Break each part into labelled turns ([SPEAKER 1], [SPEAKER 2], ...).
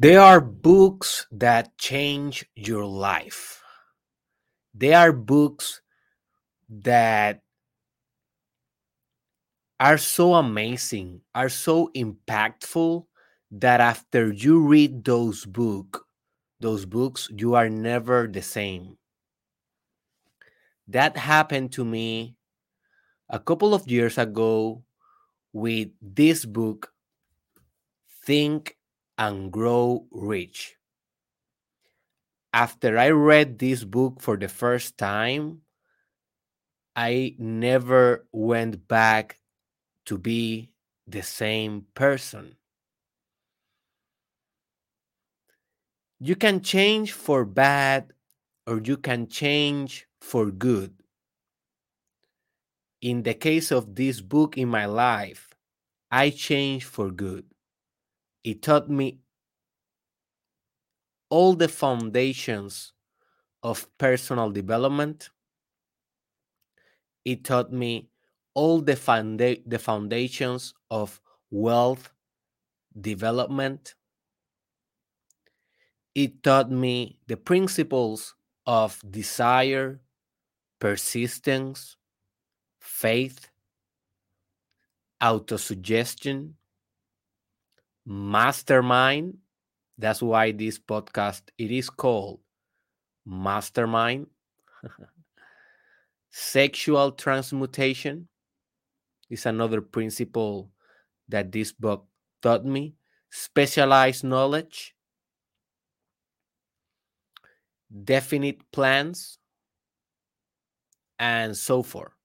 [SPEAKER 1] There are books that change your life. There are books that are so amazing, are so impactful that after you read those book, those books, you are never the same. That happened to me a couple of years ago with this book, Think and Grow Rich. After I read this book for the first time, I never went back to be the same person. You can change for bad or you can change for good. In the case of this book in my life, I changed for good. It taught me all the foundations of personal development. It taught me all the, founda- the foundations of wealth development. It taught me the principles of desire, persistence, faith, autosuggestion, mastermind. That's why this podcast it is called Mastermind. Sexual transmutation, is another principle that this book taught me. Specialized knowledge, definite plans, and so forth.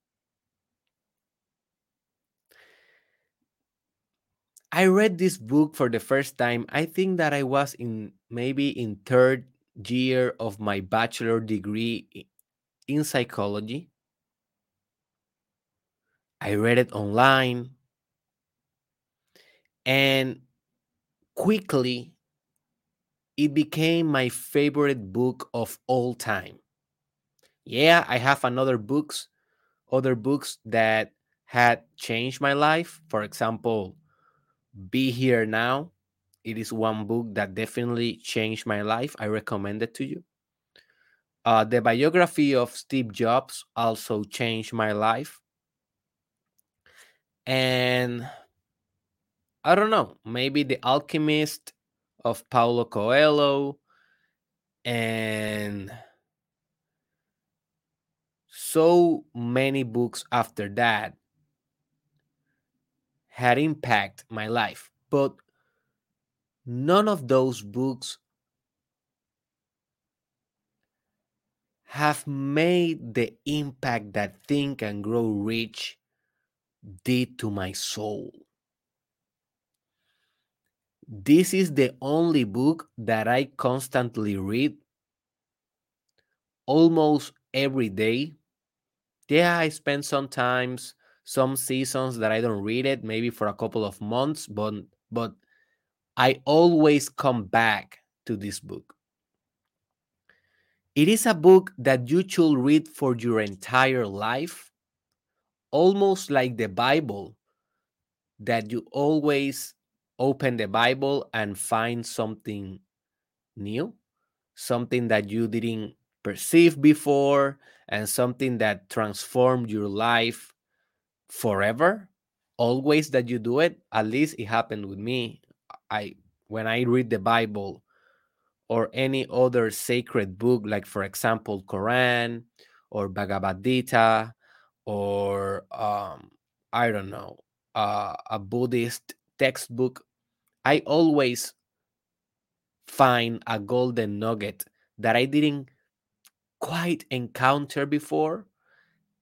[SPEAKER 1] I read this book for the first time. I think that I was in maybe in third year of my bachelor degree in psychology. I read it online. And quickly, it became my favorite book of all time. Yeah, I have another books, other books that had changed my life. For example, Be Here Now. It is one book that definitely changed my life. I recommend it to you. Uh, the biography of Steve Jobs also changed my life and I don't know, maybe The Alchemist of Paulo Coelho and so many books after that had impact my life but none of those books have made the impact that think and grow rich did to my soul. This is the only book that I constantly read almost every day. Yeah, I spend sometimes some seasons that I don't read it, maybe for a couple of months, but but I always come back to this book. It is a book that you should read for your entire life almost like the Bible, that you always open the Bible and find something new, something that you didn't perceive before, and something that transformed your life forever. Always that you do it, at least it happened with me. I when I read the Bible or any other sacred book, like for example, Quran or Bhagavad Gita or um, I don't know, uh, a Buddhist textbook, I always find a golden nugget that I didn't quite encounter before,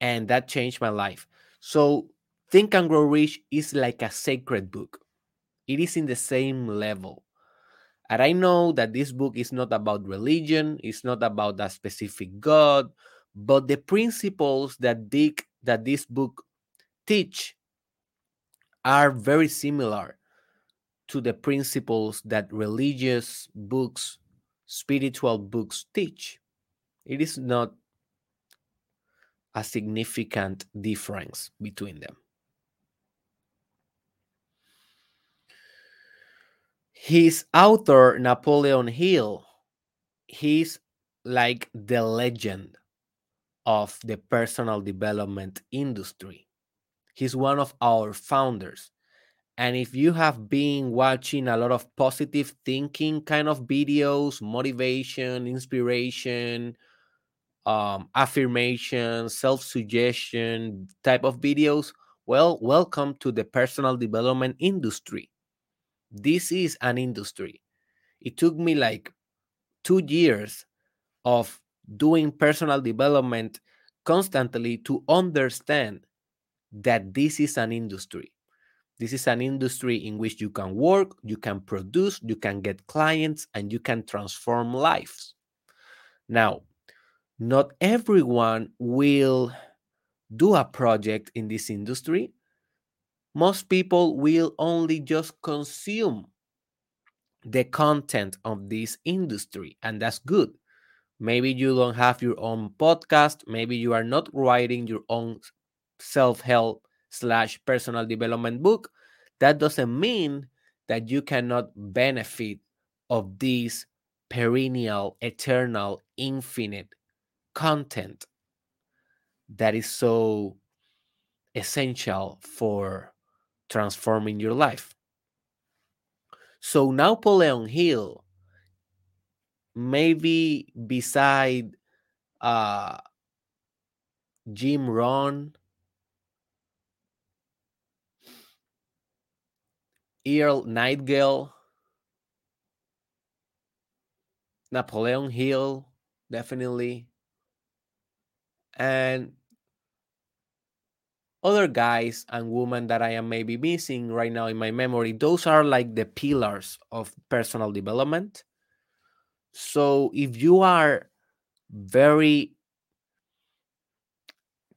[SPEAKER 1] and that changed my life. So, Think and Grow Rich is like a sacred book. It is in the same level. And I know that this book is not about religion, it's not about a specific God, but the principles that Dick that this book teach are very similar to the principles that religious books, spiritual books teach. It is not a significant difference between them. his author napoleon hill he's like the legend of the personal development industry he's one of our founders and if you have been watching a lot of positive thinking kind of videos motivation inspiration um, affirmation self-suggestion type of videos well welcome to the personal development industry this is an industry. It took me like two years of doing personal development constantly to understand that this is an industry. This is an industry in which you can work, you can produce, you can get clients, and you can transform lives. Now, not everyone will do a project in this industry. Most people will only just consume the content of this industry, and that's good. Maybe you don't have your own podcast. Maybe you are not writing your own self help slash personal development book. That doesn't mean that you cannot benefit of this perennial, eternal, infinite content that is so essential for transforming your life. So now Napoleon Hill, maybe beside uh, Jim Rohn, Earl Nightingale, Napoleon Hill, definitely, and other guys and women that I am maybe missing right now in my memory, those are like the pillars of personal development. So if you are very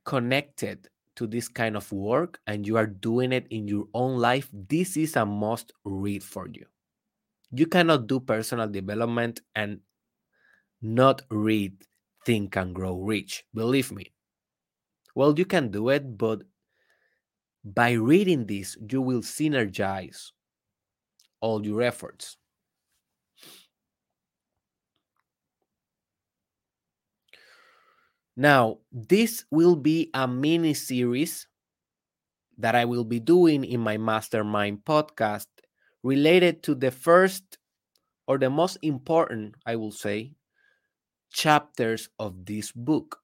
[SPEAKER 1] connected to this kind of work and you are doing it in your own life, this is a must read for you. You cannot do personal development and not read Think and Grow Rich. Believe me. Well, you can do it, but by reading this, you will synergize all your efforts. Now, this will be a mini series that I will be doing in my mastermind podcast related to the first or the most important, I will say, chapters of this book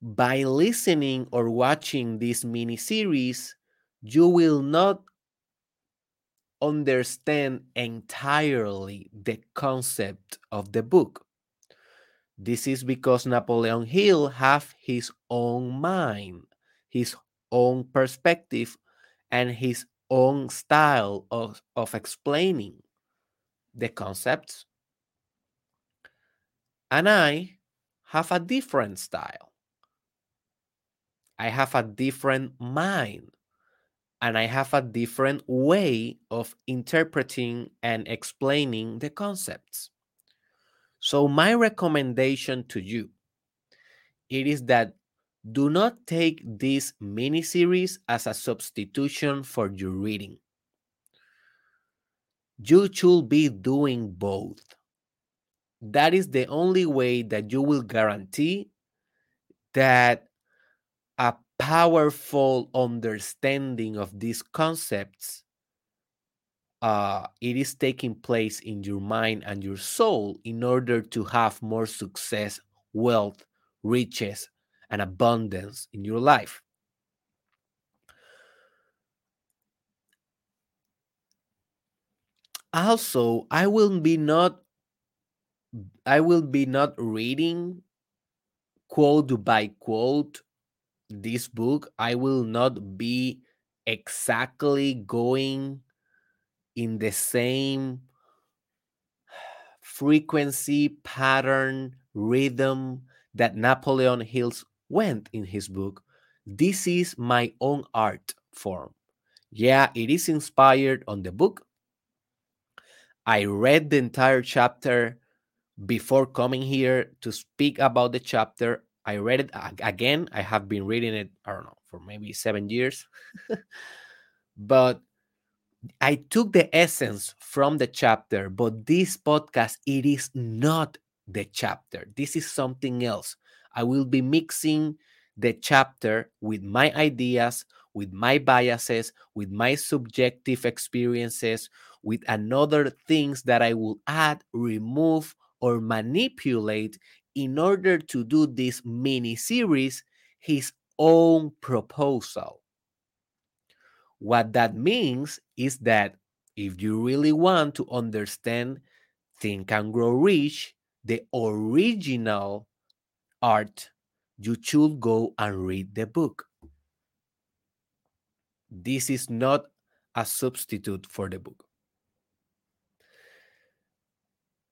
[SPEAKER 1] by listening or watching this mini series, you will not understand entirely the concept of the book. This is because Napoleon Hill have his own mind, his own perspective, and his own style of, of explaining the concepts. And I have a different style. I have a different mind and I have a different way of interpreting and explaining the concepts. So my recommendation to you it is that do not take this mini series as a substitution for your reading. You should be doing both. That is the only way that you will guarantee that a powerful understanding of these concepts uh, it is taking place in your mind and your soul in order to have more success wealth riches and abundance in your life. Also i will be not i will be not reading quote by quote this book, I will not be exactly going in the same frequency, pattern, rhythm that Napoleon Hills went in his book. This is my own art form. Yeah, it is inspired on the book. I read the entire chapter before coming here to speak about the chapter. I read it again. I have been reading it, I don't know, for maybe seven years. but I took the essence from the chapter, but this podcast, it is not the chapter. This is something else. I will be mixing the chapter with my ideas, with my biases, with my subjective experiences, with another things that I will add, remove, or manipulate in order to do this mini series his own proposal. What that means is that if you really want to understand Think and Grow Rich, the original art, you should go and read the book. This is not a substitute for the book.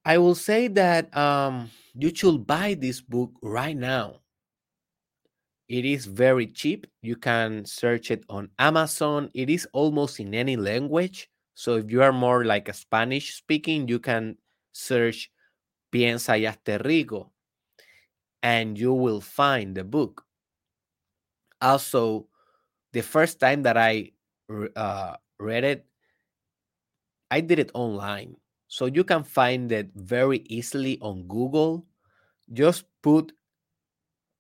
[SPEAKER 1] I will say that um, you should buy this book right now. It is very cheap. You can search it on Amazon. It is almost in any language. So if you are more like a Spanish speaking, you can search Piensa y hazte rico and you will find the book. Also, the first time that I uh, read it, I did it online. So you can find it very easily on Google. Just put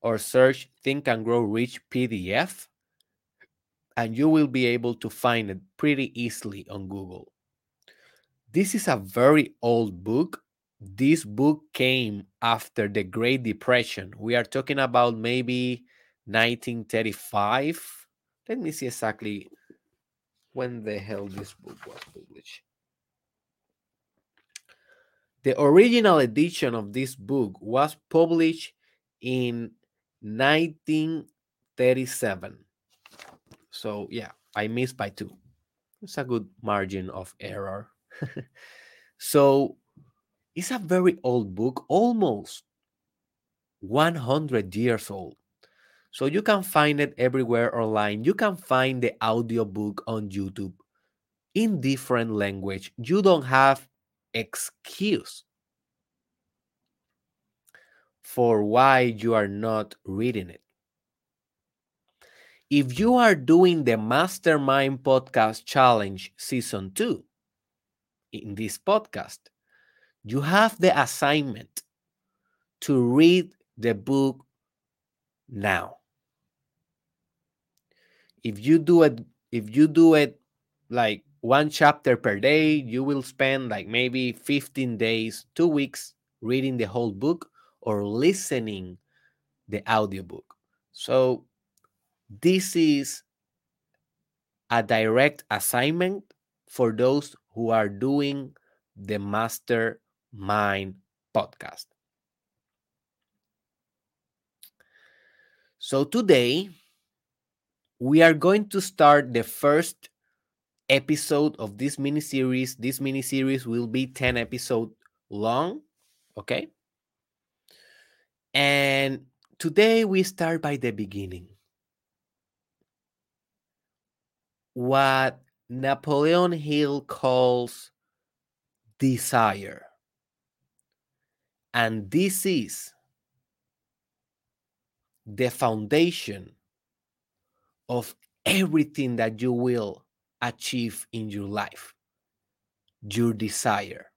[SPEAKER 1] or search Think and Grow Rich PDF, and you will be able to find it pretty easily on Google. This is a very old book. This book came after the Great Depression. We are talking about maybe 1935. Let me see exactly when the hell this book was published. The original edition of this book was published in 1937. So, yeah, I missed by two. It's a good margin of error. so, it's a very old book, almost 100 years old. So you can find it everywhere online. You can find the audiobook on YouTube in different language. You don't have excuse for why you are not reading it. If you are doing the Mastermind Podcast Challenge Season 2 in this podcast, you have the assignment to read the book now. If you do it, if you do it like one chapter per day, you will spend like maybe 15 days, two weeks reading the whole book or listening the audiobook. So this is a direct assignment for those who are doing the Mastermind podcast. So today we are going to start the first episode of this mini series. This mini series will be 10 episodes long, okay? And today we start by the beginning. What Napoleon Hill calls desire. And this is the foundation of everything that you will achieve in your life your desire.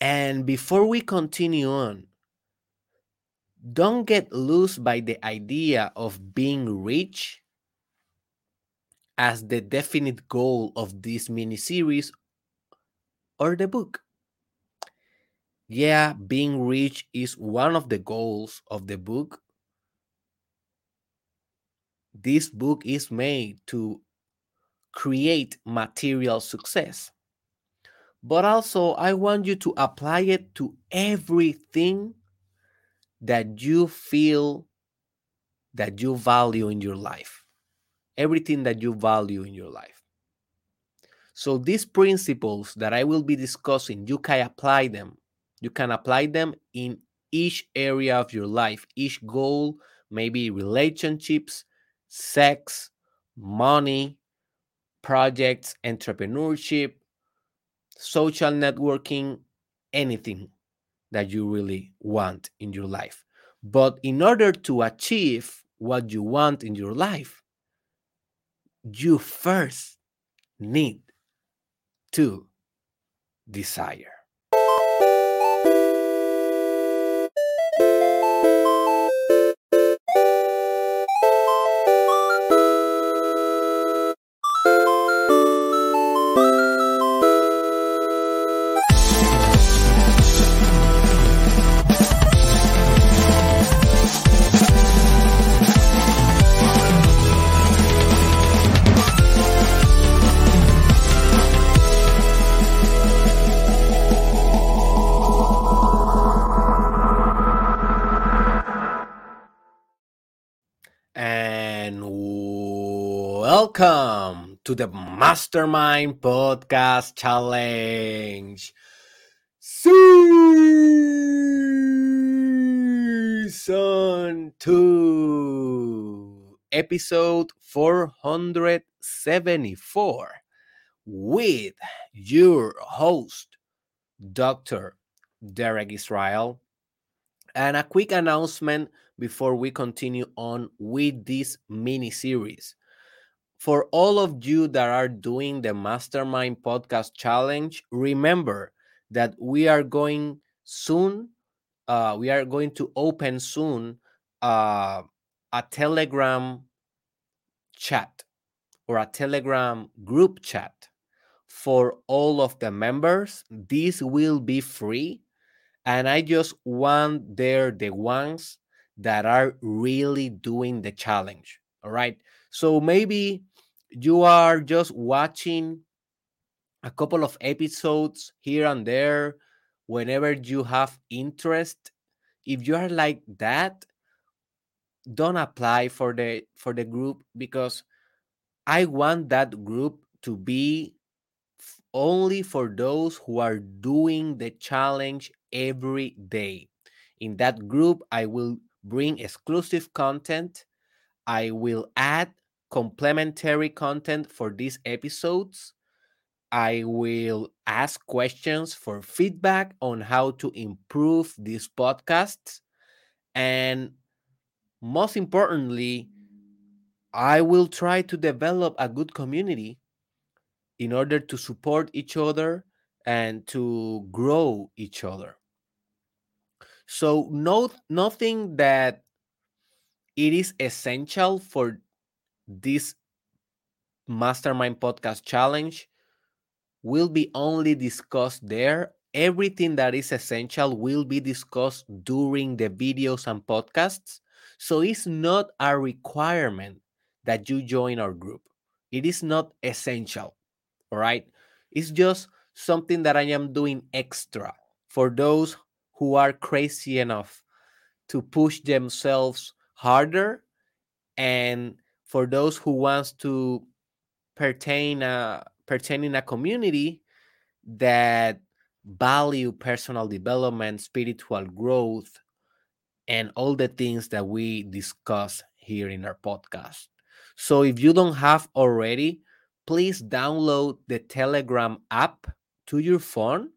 [SPEAKER 1] And before we continue on, don't get loose by the idea of being rich as the definite goal of this mini series or the book. Yeah, being rich is one of the goals of the book. This book is made to create material success. But also, I want you to apply it to everything that you feel that you value in your life, everything that you value in your life. So, these principles that I will be discussing, you can apply them. You can apply them in each area of your life, each goal, maybe relationships, sex, money, projects, entrepreneurship, social networking, anything that you really want in your life. But in order to achieve what you want in your life, you first need to desire. To the Mastermind Podcast Challenge Season 2, Episode 474, with your host, Dr. Derek Israel. And a quick announcement before we continue on with this mini series. For all of you that are doing the Mastermind Podcast Challenge, remember that we are going soon, uh, we are going to open soon uh, a Telegram chat or a Telegram group chat for all of the members. This will be free. And I just want there the ones that are really doing the challenge. All right. So maybe you are just watching a couple of episodes here and there whenever you have interest. If you are like that, don't apply for the for the group because I want that group to be only for those who are doing the challenge every day. In that group, I will bring exclusive content. I will add complementary content for these episodes. I will ask questions for feedback on how to improve these podcasts. And most importantly, I will try to develop a good community in order to support each other and to grow each other. So no nothing that it is essential for this mastermind podcast challenge will be only discussed there. Everything that is essential will be discussed during the videos and podcasts. So it's not a requirement that you join our group. It is not essential. All right. It's just something that I am doing extra for those who are crazy enough to push themselves harder and for those who wants to pertain a pertain in a community that value personal development spiritual growth and all the things that we discuss here in our podcast. So if you don't have already please download the telegram app to your phone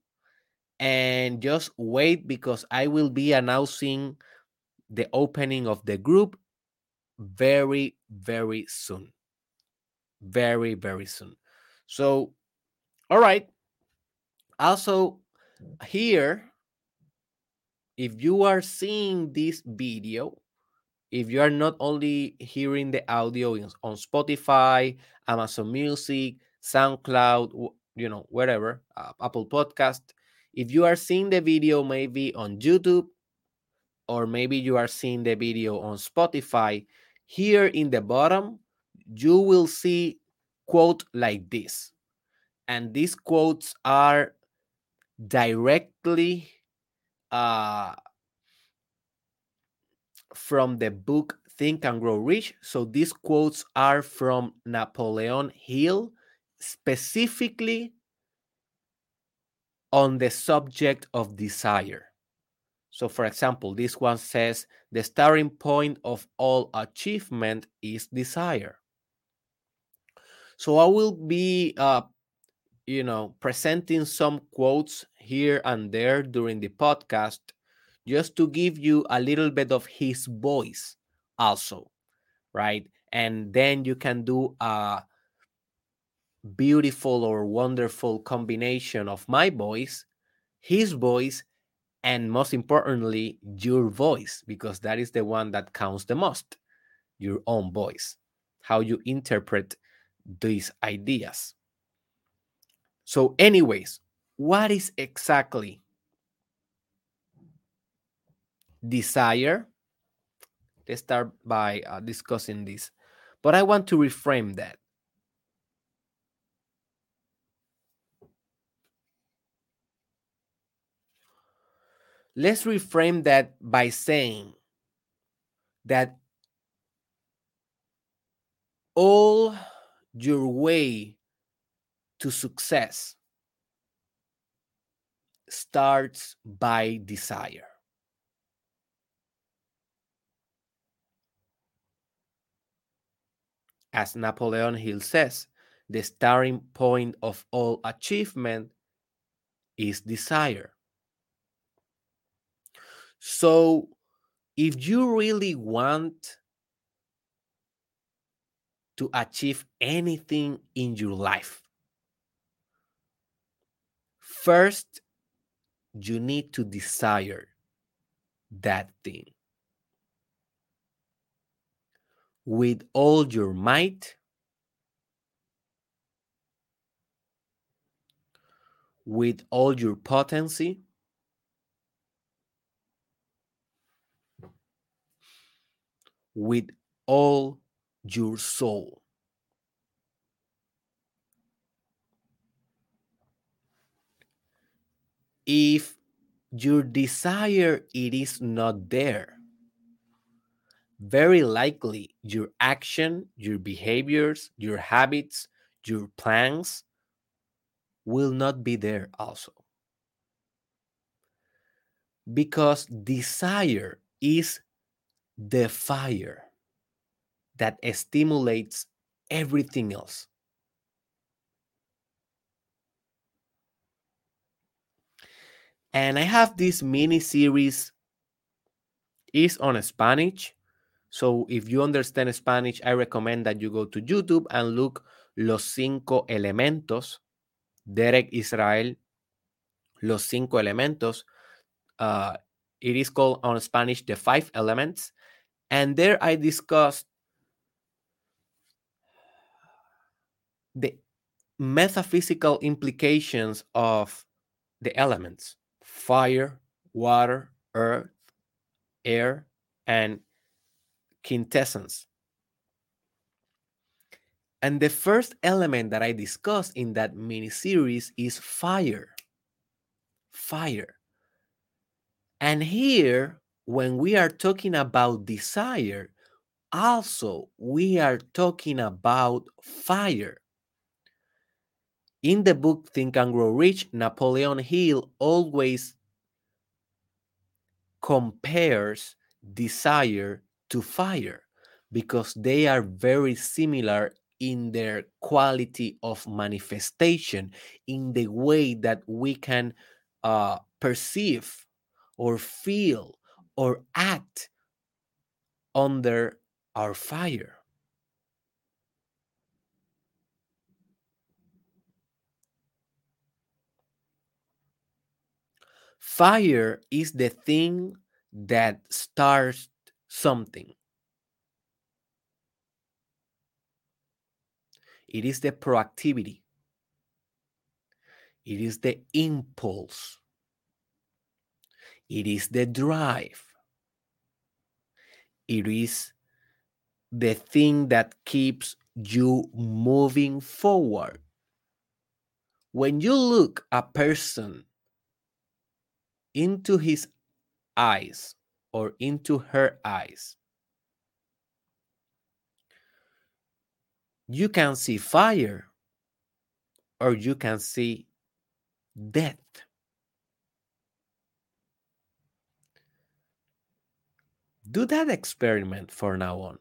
[SPEAKER 1] and just wait because I will be announcing the opening of the group very, very soon. Very, very soon. So, all right. Also, here, if you are seeing this video, if you are not only hearing the audio on Spotify, Amazon Music, SoundCloud, you know, wherever, uh, Apple Podcast, if you are seeing the video maybe on YouTube or maybe you are seeing the video on Spotify, here in the bottom, you will see quote like this. And these quotes are directly uh, from the book Think and Grow Rich. So these quotes are from Napoleon Hill, specifically on the subject of desire. So, for example, this one says the starting point of all achievement is desire. So, I will be, uh, you know, presenting some quotes here and there during the podcast just to give you a little bit of his voice, also, right? And then you can do a beautiful or wonderful combination of my voice, his voice, and most importantly, your voice, because that is the one that counts the most your own voice, how you interpret these ideas. So, anyways, what is exactly desire? Let's start by uh, discussing this. But I want to reframe that. Let's reframe that by saying that all your way to success starts by desire. As Napoleon Hill says, the starting point of all achievement is desire. So, if you really want to achieve anything in your life, first you need to desire that thing. With all your might, with all your potency, with all your soul. If your desire it is not there, very likely your action, your behaviors, your habits, your plans will not be there also. Because desire is the fire that stimulates everything else. And I have this mini series is on Spanish. So if you understand Spanish, I recommend that you go to YouTube and look Los Cinco Elementos, Derek Israel, Los Cinco Elementos. Uh, it is called on Spanish The Five Elements. And there I discussed the metaphysical implications of the elements fire, water, earth, air, and quintessence. And the first element that I discussed in that mini series is fire. Fire. And here, when we are talking about desire, also we are talking about fire. In the book Think and Grow Rich, Napoleon Hill always compares desire to fire because they are very similar in their quality of manifestation, in the way that we can uh, perceive or feel or act under our fire. Fire is the thing that starts something. It is the proactivity. It is the impulse. It is the drive. It is the thing that keeps you moving forward. When you look a person into his eyes or into her eyes, you can see fire or you can see death. Do that experiment for now on.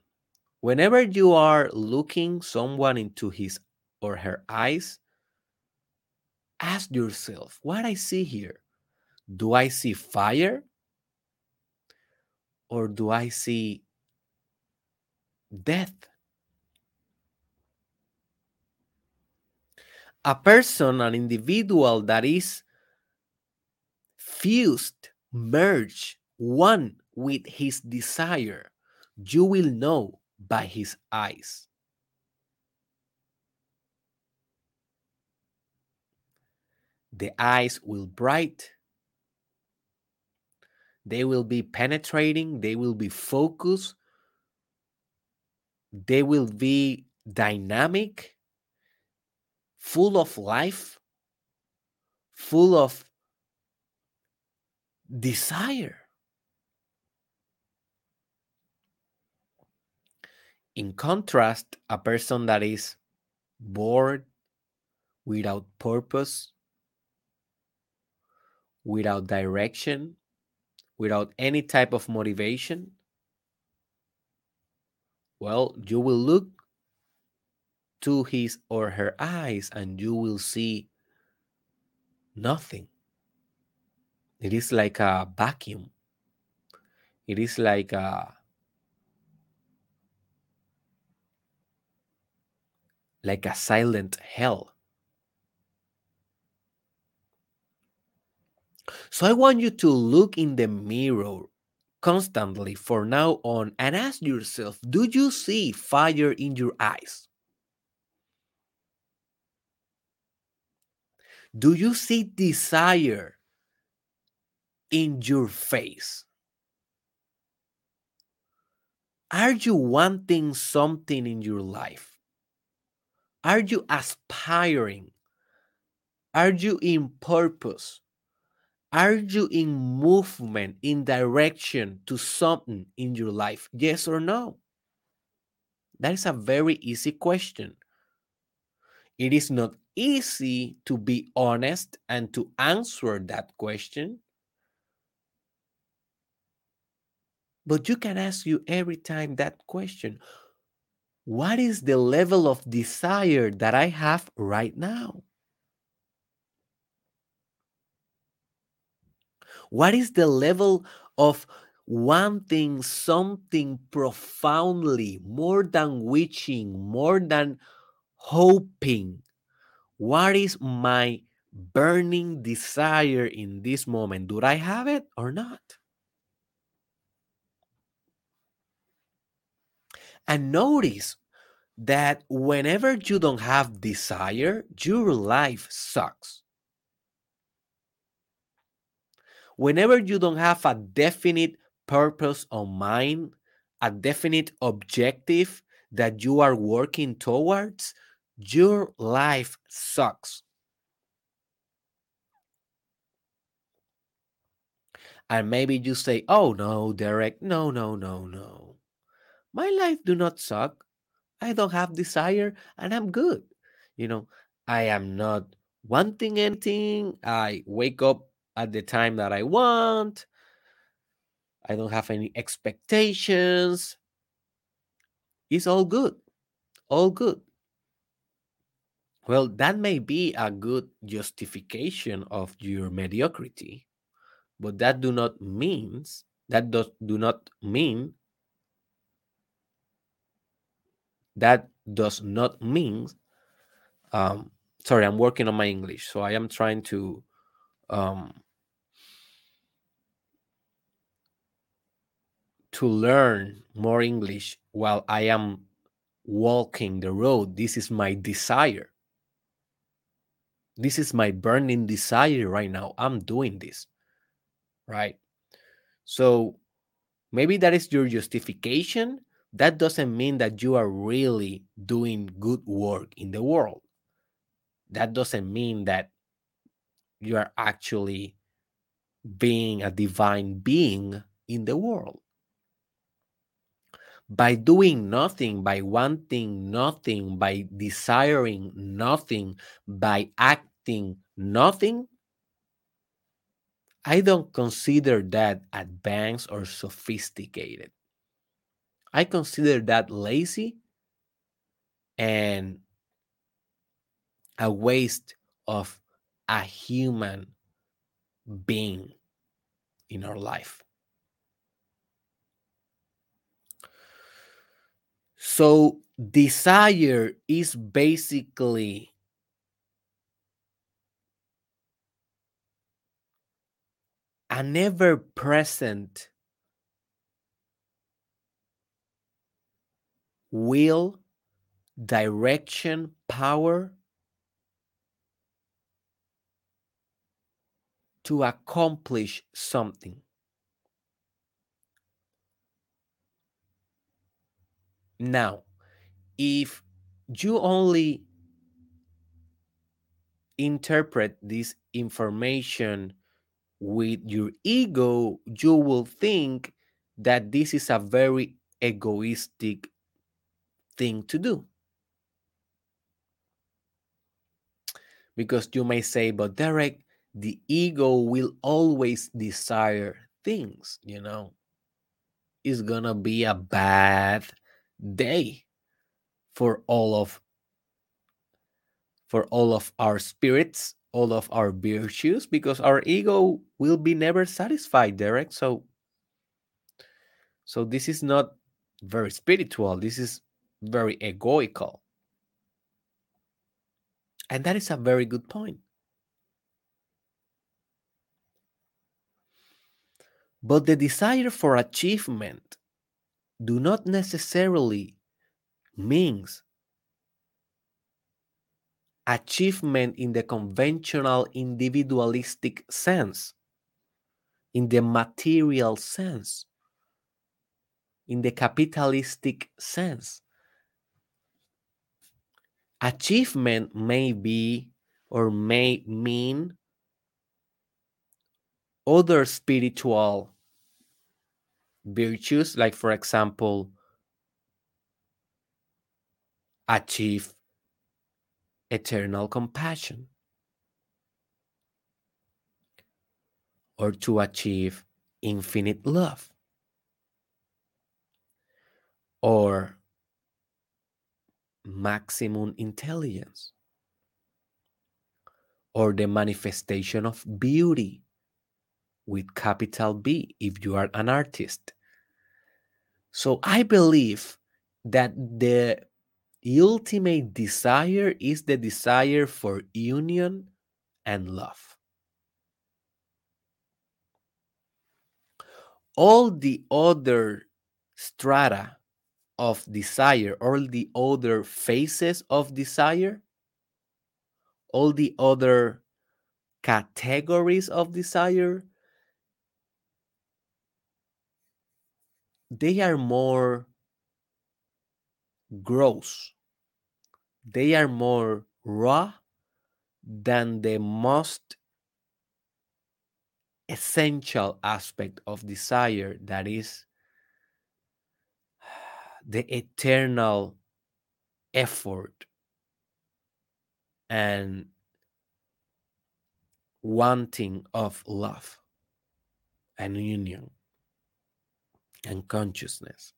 [SPEAKER 1] Whenever you are looking someone into his or her eyes, ask yourself, what I see here? Do I see fire? Or do I see death? a person, an individual that is fused, merged, one with his desire, you will know by his eyes. The eyes will bright. They will be penetrating. They will be focused. They will be dynamic, full of life, full of desire. In contrast, a person that is bored, without purpose, without direction, without any type of motivation, well, you will look to his or her eyes and you will see nothing. It is like a vacuum. It is like a like a silent hell. So I want you to look in the mirror constantly for now on and ask yourself do you see fire in your eyes? Do you see desire in your face? Are you wanting something in your life? Are you aspiring? Are you in purpose? Are you in movement, in direction to something in your life? Yes or no? That is a very easy question. It is not easy to be honest and to answer that question. But you can ask you every time that question What is the level of desire that I have right now? What is the level of wanting something profoundly, more than wishing, more than hoping? What is my burning desire in this moment? Do I have it or not? And notice that whenever you don't have desire, your life sucks. whenever you don't have a definite purpose on mind, a definite objective that you are working towards, your life sucks. And maybe you say, "Oh no, Derek, no, no, no, no. My life do not suck. I don't have desire and I'm good. You know, I am not wanting anything. I wake up at the time that I want. I don't have any expectations. It's all good. All good. Well, that may be a good justification of your mediocrity, but that do not means that does do not mean that does not mean um sorry i'm working on my english so i am trying to um to learn more English while I am walking the road. This is my desire. This is my burning desire right now. I'm doing this. Right. So maybe that is your justification. That doesn't mean that you are really doing good work in the world. That doesn't mean that you are actually being a divine being in the world by doing nothing, by wanting nothing, by desiring nothing, by acting nothing, I don't consider that advanced or sophisticated. I consider that lazy and a waste of a human being in our life. So, desire is basically a never present will, direction, power to accomplish something. Now, if you only interpret this information with your ego, you will think that this is a very egoistic thing to do. Because you may say, but Derek, the ego will always desire things, you know. It's gonna be a bad day for all of for all of our spirits, all of our virtues, because our ego will be never satisfied, Derek. So so this is not very spiritual. This is very egoical. And that is a very good point. But the desire for achievement do not necessarily means achievement in the conventional individualistic sense, in the material sense, in the capitalistic sense. Achievement may be or may mean other spiritual virtues, like, for example, achieve eternal compassion. Or to achieve infinite love. Or maximum intelligence or the manifestation of beauty with capital B if you are an artist. So I believe that the ultimate desire is the desire for union and love. All the other strata of desire, all the other phases of desire, all the other categories of desire, they are more gross. They are more raw than the most essential aspect of desire that is the eternal effort and wanting of love and union and consciousness.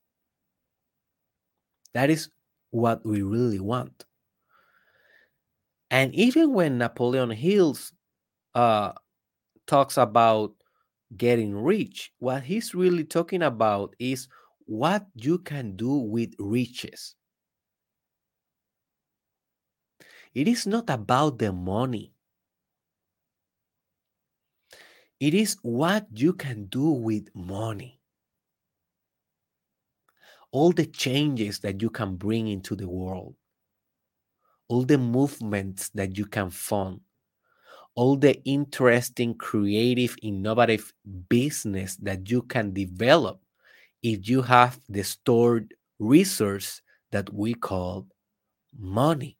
[SPEAKER 1] That is what we really want. And even when Napoleon Hills uh, talks about getting rich, what he's really talking about is what you can do with riches. It is not about the money. It is what you can do with money. All the changes that you can bring into the world, all the movements that you can fund, all the interesting, creative, innovative business that you can develop if you have the stored resource that we call money.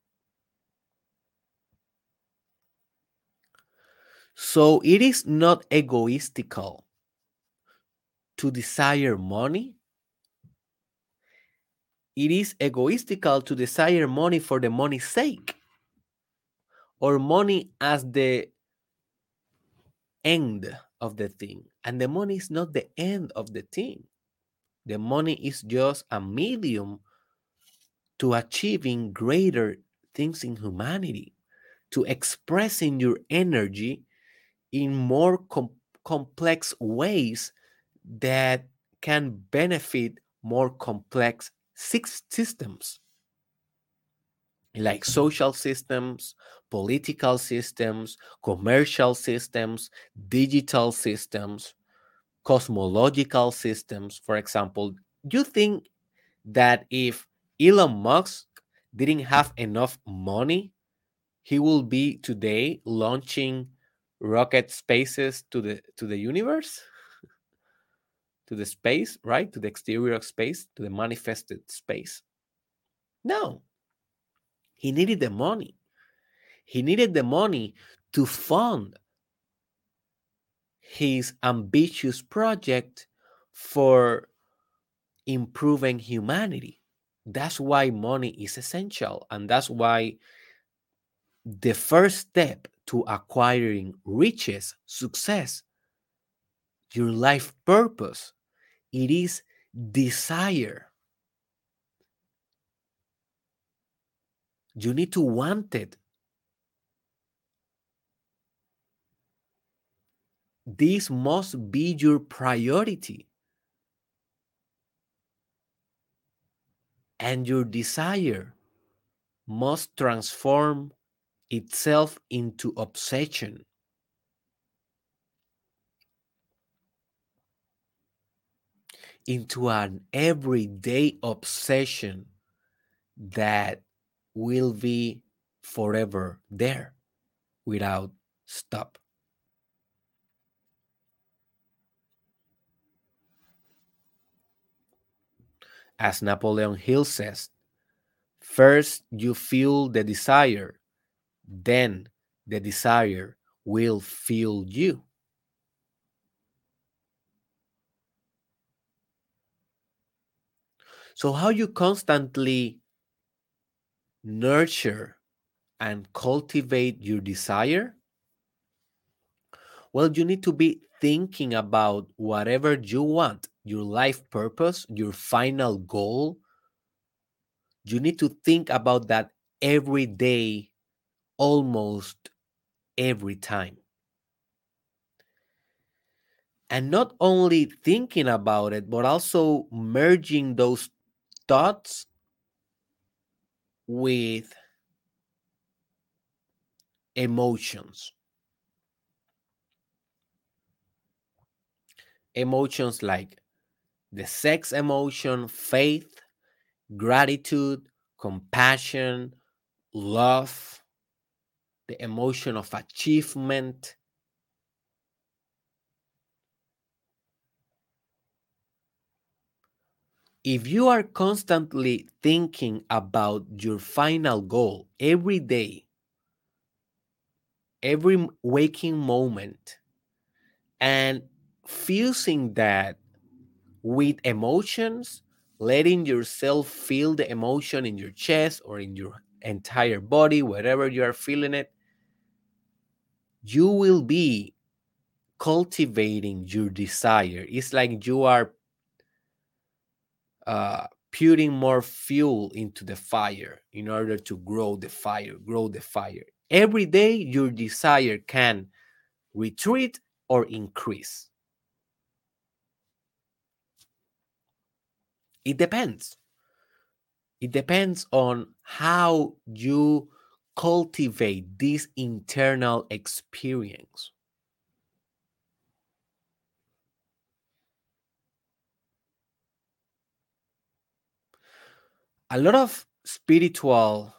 [SPEAKER 1] So it is not egoistical to desire money. It is egoistical to desire money for the money's sake or money as the end of the thing. And the money is not the end of the thing. The money is just a medium to achieving greater things in humanity, to expressing your energy in more com- complex ways that can benefit more complex six systems. like social systems, political systems, commercial systems, digital systems, cosmological systems. For example, you think that if Elon Musk didn't have enough money, he will be today launching rocket spaces to the to the universe? to the space, right? To the exterior of space, to the manifested space. No. He needed the money. He needed the money to fund his ambitious project for improving humanity. That's why money is essential. And that's why the first step to acquiring riches, success, your life purpose, it is desire. You need to want it. This must be your priority. And your desire must transform itself into obsession. Into an everyday obsession that will be forever there without stop. As Napoleon Hill says, first you feel the desire, then the desire will feel you. So, how you constantly nurture and cultivate your desire? Well, you need to be thinking about whatever you want, your life purpose, your final goal. You need to think about that every day, almost every time. And not only thinking about it, but also merging those thoughts with emotions. Emotions like the sex emotion, faith, gratitude, compassion, love, the emotion of achievement. If you are constantly thinking about your final goal every day, every waking moment, and fusing that with emotions, letting yourself feel the emotion in your chest or in your entire body, wherever you are feeling it, you will be cultivating your desire. It's like you are uh, putting more fuel into the fire in order to grow the fire, grow the fire. Every day, your desire can retreat or increase. It depends. It depends on how you cultivate this internal experience. A lot of spiritual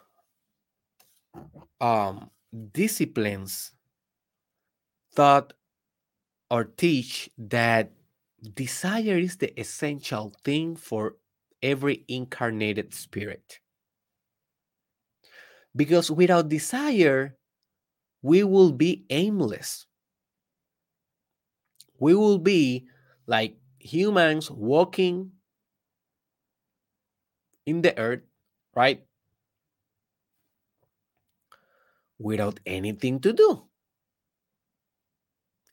[SPEAKER 1] um, disciplines thought or teach that desire is the essential thing for every incarnated spirit. Because without desire, we will be aimless. We will be like humans walking in the earth, right? Without anything to do.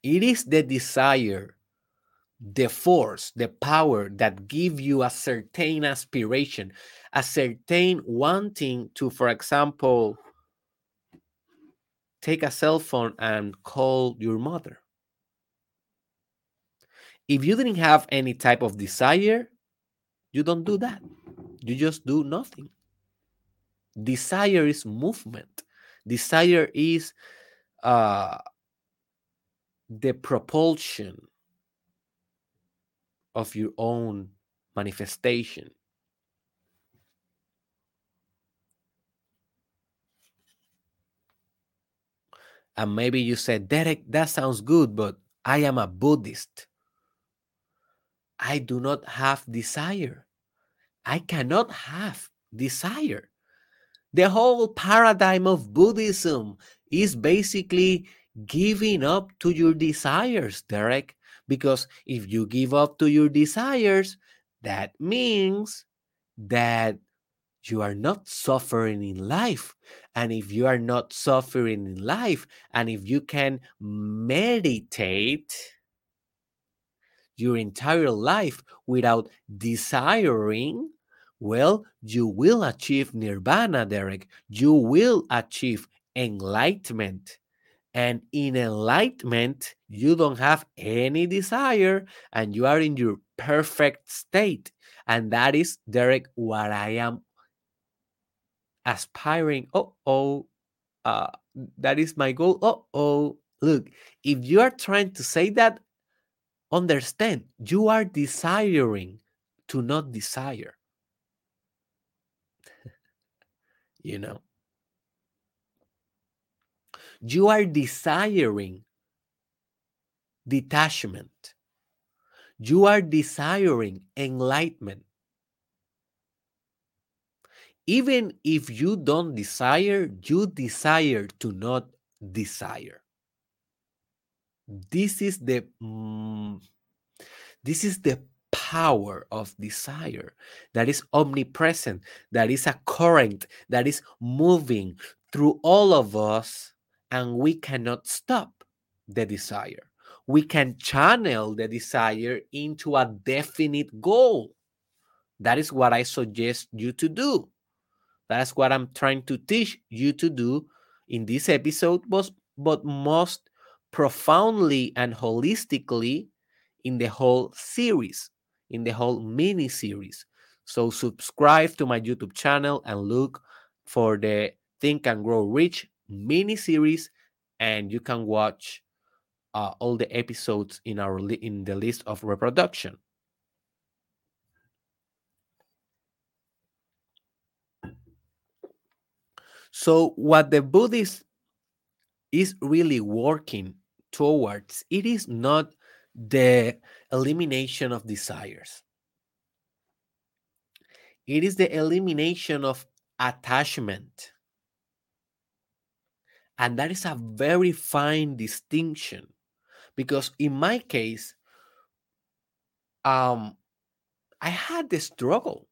[SPEAKER 1] It is the desire the force, the power that give you a certain aspiration, a certain wanting to, for example, take a cell phone and call your mother. If you didn't have any type of desire, you don't do that. You just do nothing. Desire is movement. Desire is uh, the propulsion of your own manifestation. And maybe you said, Derek, that sounds good, but I am a Buddhist. I do not have desire. I cannot have desire. The whole paradigm of Buddhism is basically giving up to your desires, Derek. Because if you give up to your desires, that means that you are not suffering in life. And if you are not suffering in life, and if you can meditate your entire life without desiring, well, you will achieve nirvana, Derek. You will achieve enlightenment. And in enlightenment, you don't have any desire and you are in your perfect state. And that is, Derek, what I am aspiring. Oh, oh, uh, that is my goal. Oh, oh. Look, if you are trying to say that, understand you are desiring to not desire. you know, you are desiring detachment. You are desiring enlightenment. Even if you don't desire, you desire to not desire. This is the mm, this is the power of desire that is omnipresent, that is a current that is moving through all of us, and we cannot stop the desire. We can channel the desire into a definite goal. That is what I suggest you to do. That's what I'm trying to teach you to do in this episode, but, but most profoundly and holistically in the whole series, in the whole mini series. So subscribe to my YouTube channel and look for the Think and Grow Rich mini series, and you can watch uh, all the episodes in our li- in the list of reproduction. So what the Buddhist is really working towards, it is not the elimination of desires. It is the elimination of attachment. And that is a very fine distinction because in my case, um, I had the struggle.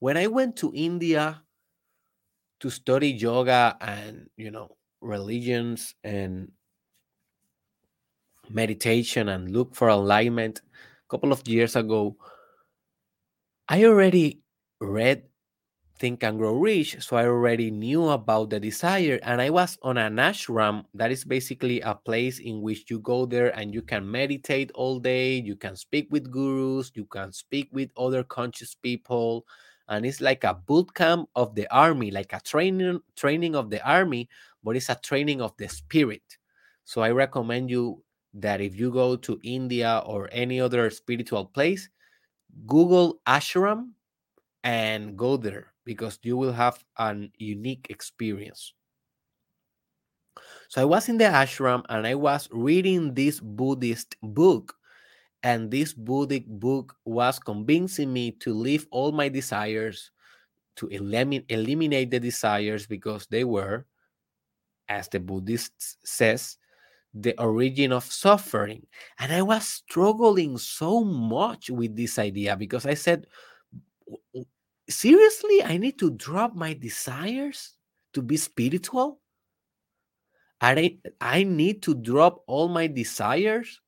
[SPEAKER 1] When I went to India to study yoga and, you know, religions and meditation and look for alignment a couple of years ago, I already read Think and Grow Rich, so I already knew about the desire. And I was on an ashram that is basically a place in which you go there and you can meditate all day, you can speak with gurus, you can speak with other conscious people. And it's like a boot camp of the army, like a training training of the army, but it's a training of the spirit. So I recommend you that if you go to India or any other spiritual place, Google ashram and go there because you will have an unique experience. So I was in the ashram and I was reading this Buddhist book. And this Buddhist book was convincing me to leave all my desires, to eliminate, eliminate the desires because they were, as the Buddhist says, the origin of suffering. And I was struggling so much with this idea because I said, seriously, I need to drop my desires to be spiritual? I, I need to drop all my desires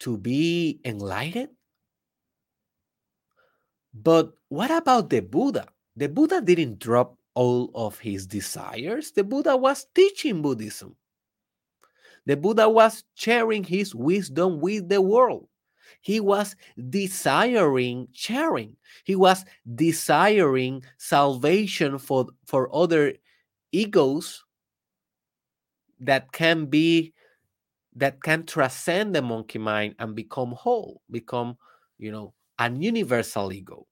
[SPEAKER 1] to be enlightened? But what about the Buddha? The Buddha didn't drop all of his desires. The Buddha was teaching Buddhism. The Buddha was sharing his wisdom with the world. He was desiring sharing. He was desiring salvation for for other egos that can be that can transcend the monkey mind and become whole become you know an universal ego.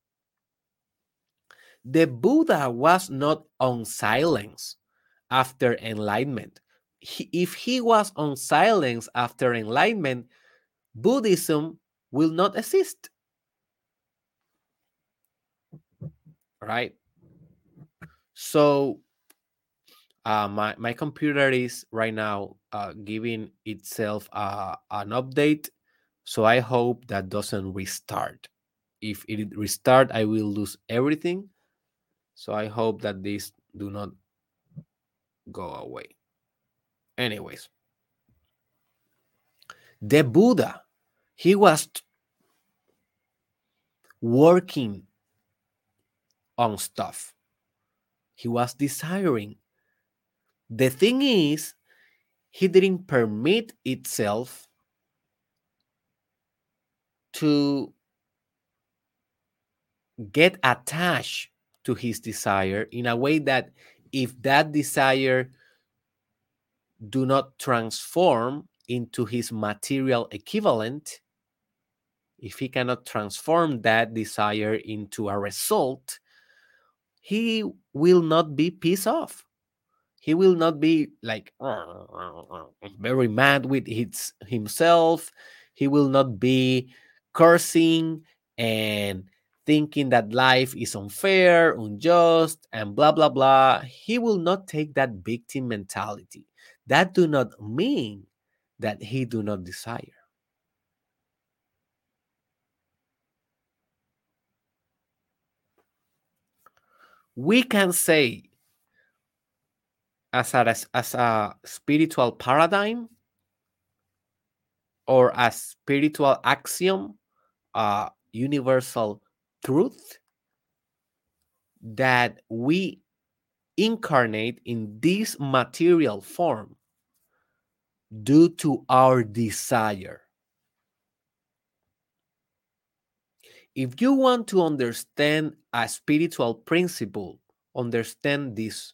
[SPEAKER 1] The buddha was not on silence after enlightenment. He, if he was on silence after enlightenment buddhism will not exist right? So uh, my my computer is right now uh, giving itself uh, an update. So i hope that doesn't restart. If it restart i will lose everything. So i hope that this do not go away. Anyways. The buddha he was working on stuff. He was desiring. The thing is, he didn't permit itself to get attached to his desire in a way that if that desire do not transform into his material equivalent if he cannot transform that desire into a result he will not be pissed off. He will not be like very mad with his, himself. He will not be cursing and thinking that life is unfair unjust and blah blah blah. He will not take that victim mentality. That do not mean that he do not desire we can say as a, as a spiritual paradigm or a spiritual axiom, a universal truth that we incarnate in this material form due to our desire. If you want to understand a spiritual principle, understand this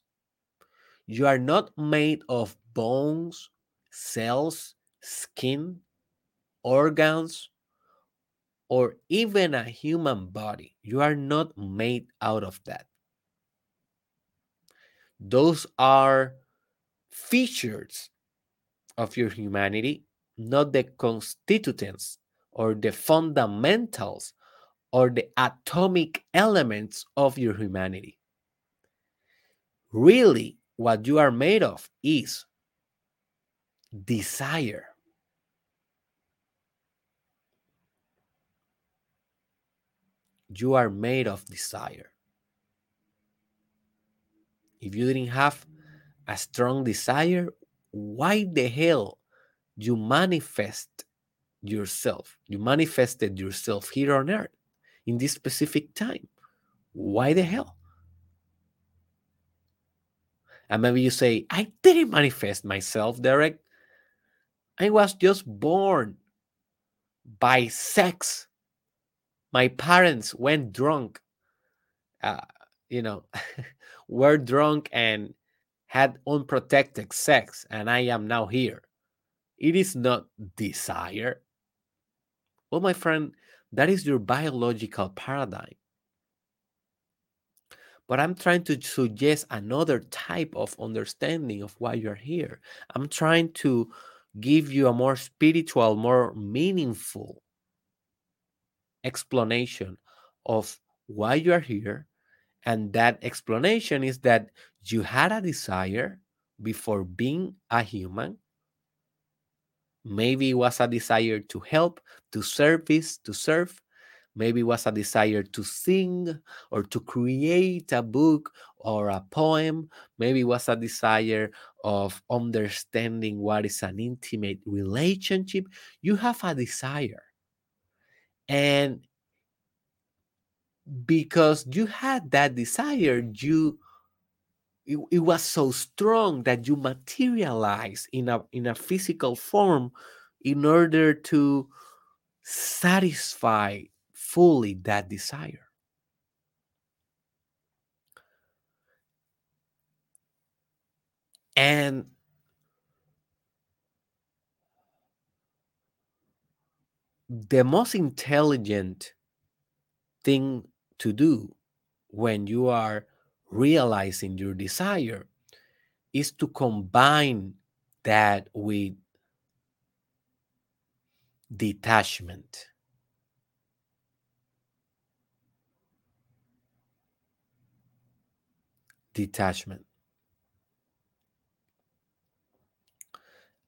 [SPEAKER 1] you are not made of bones, cells, skin, organs, or even a human body. You are not made out of that. Those are features of your humanity, not the constituents or the fundamentals or the atomic elements of your humanity. Really, what you are made of is desire. You are made of desire. If you didn't have a strong desire, why the hell you manifest yourself? You manifested yourself here on earth in this specific time. Why the hell? And maybe you say, I didn't manifest myself, Derek. I was just born by sex. My parents went drunk, uh, you know, were drunk and had unprotected sex, and I am now here. It is not desire. Well, my friend, that is your biological paradigm. But I'm trying to suggest another type of understanding of why you're here. I'm trying to give you a more spiritual, more meaningful explanation of why you are here. And that explanation is that you had a desire before being a human. Maybe it was a desire to help, to service, to serve. Maybe it was a desire to sing or to create a book or a poem. Maybe it was a desire of understanding what is an intimate relationship. You have a desire. And because you had that desire, you it, it was so strong that you materialize in a in a physical form in order to satisfy fully that desire. And the most intelligent thing to do when you are realizing your desire is to combine that with detachment. Detachment.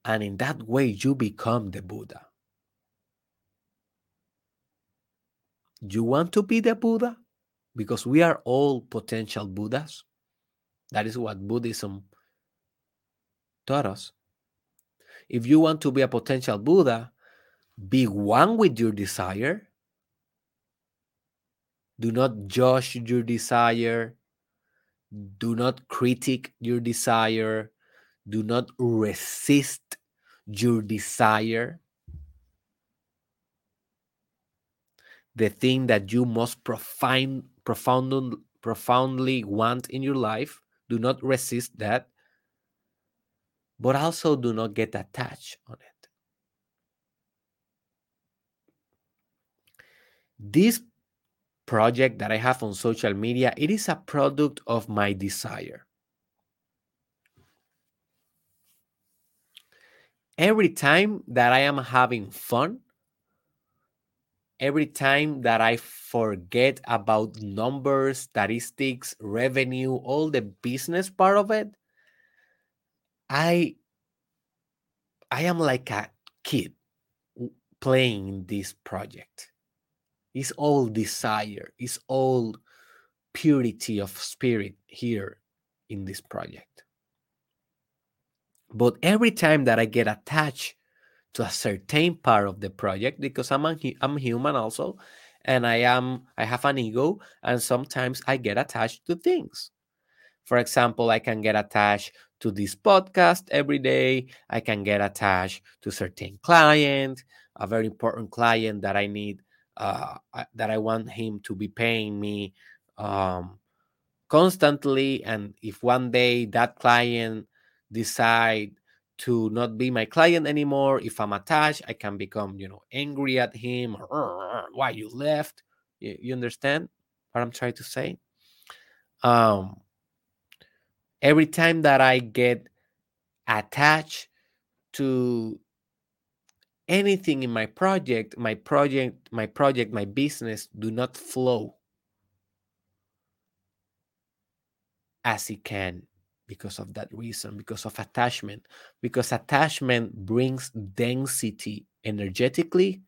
[SPEAKER 1] And in that way, you become the Buddha. You want to be the Buddha? Because we are all potential Buddhas. That is what Buddhism taught us. If you want to be a potential Buddha, be one with your desire. Do not judge your desire. Do not critique your desire. Do not resist your desire. The thing that you most profound, profound, profoundly want in your life, do not resist that, but also do not get attached on it. This project that I have on social media, it is a product of my desire. Every time that I am having fun, every time that I forget about numbers, statistics, revenue, all the business part of it, I I am like a kid playing this project. It's all desire, it's all purity of spirit here in this project. But every time that I get attached to a certain part of the project, because I'm a, I'm human also, and I am I have an ego, and sometimes I get attached to things. For example, I can get attached to this podcast every day. I can get attached to certain client, a very important client that I need, uh, that I want him to be paying me um, constantly. And if one day that client decide to not be my client anymore, if I'm attached, I can become, you know, angry at him or why you left. You, you understand what I'm trying to say? Um, every time that I get attached to anything in my project, my project, my project, my business do not flow as it can because of that reason, because of attachment, because attachment brings density energetically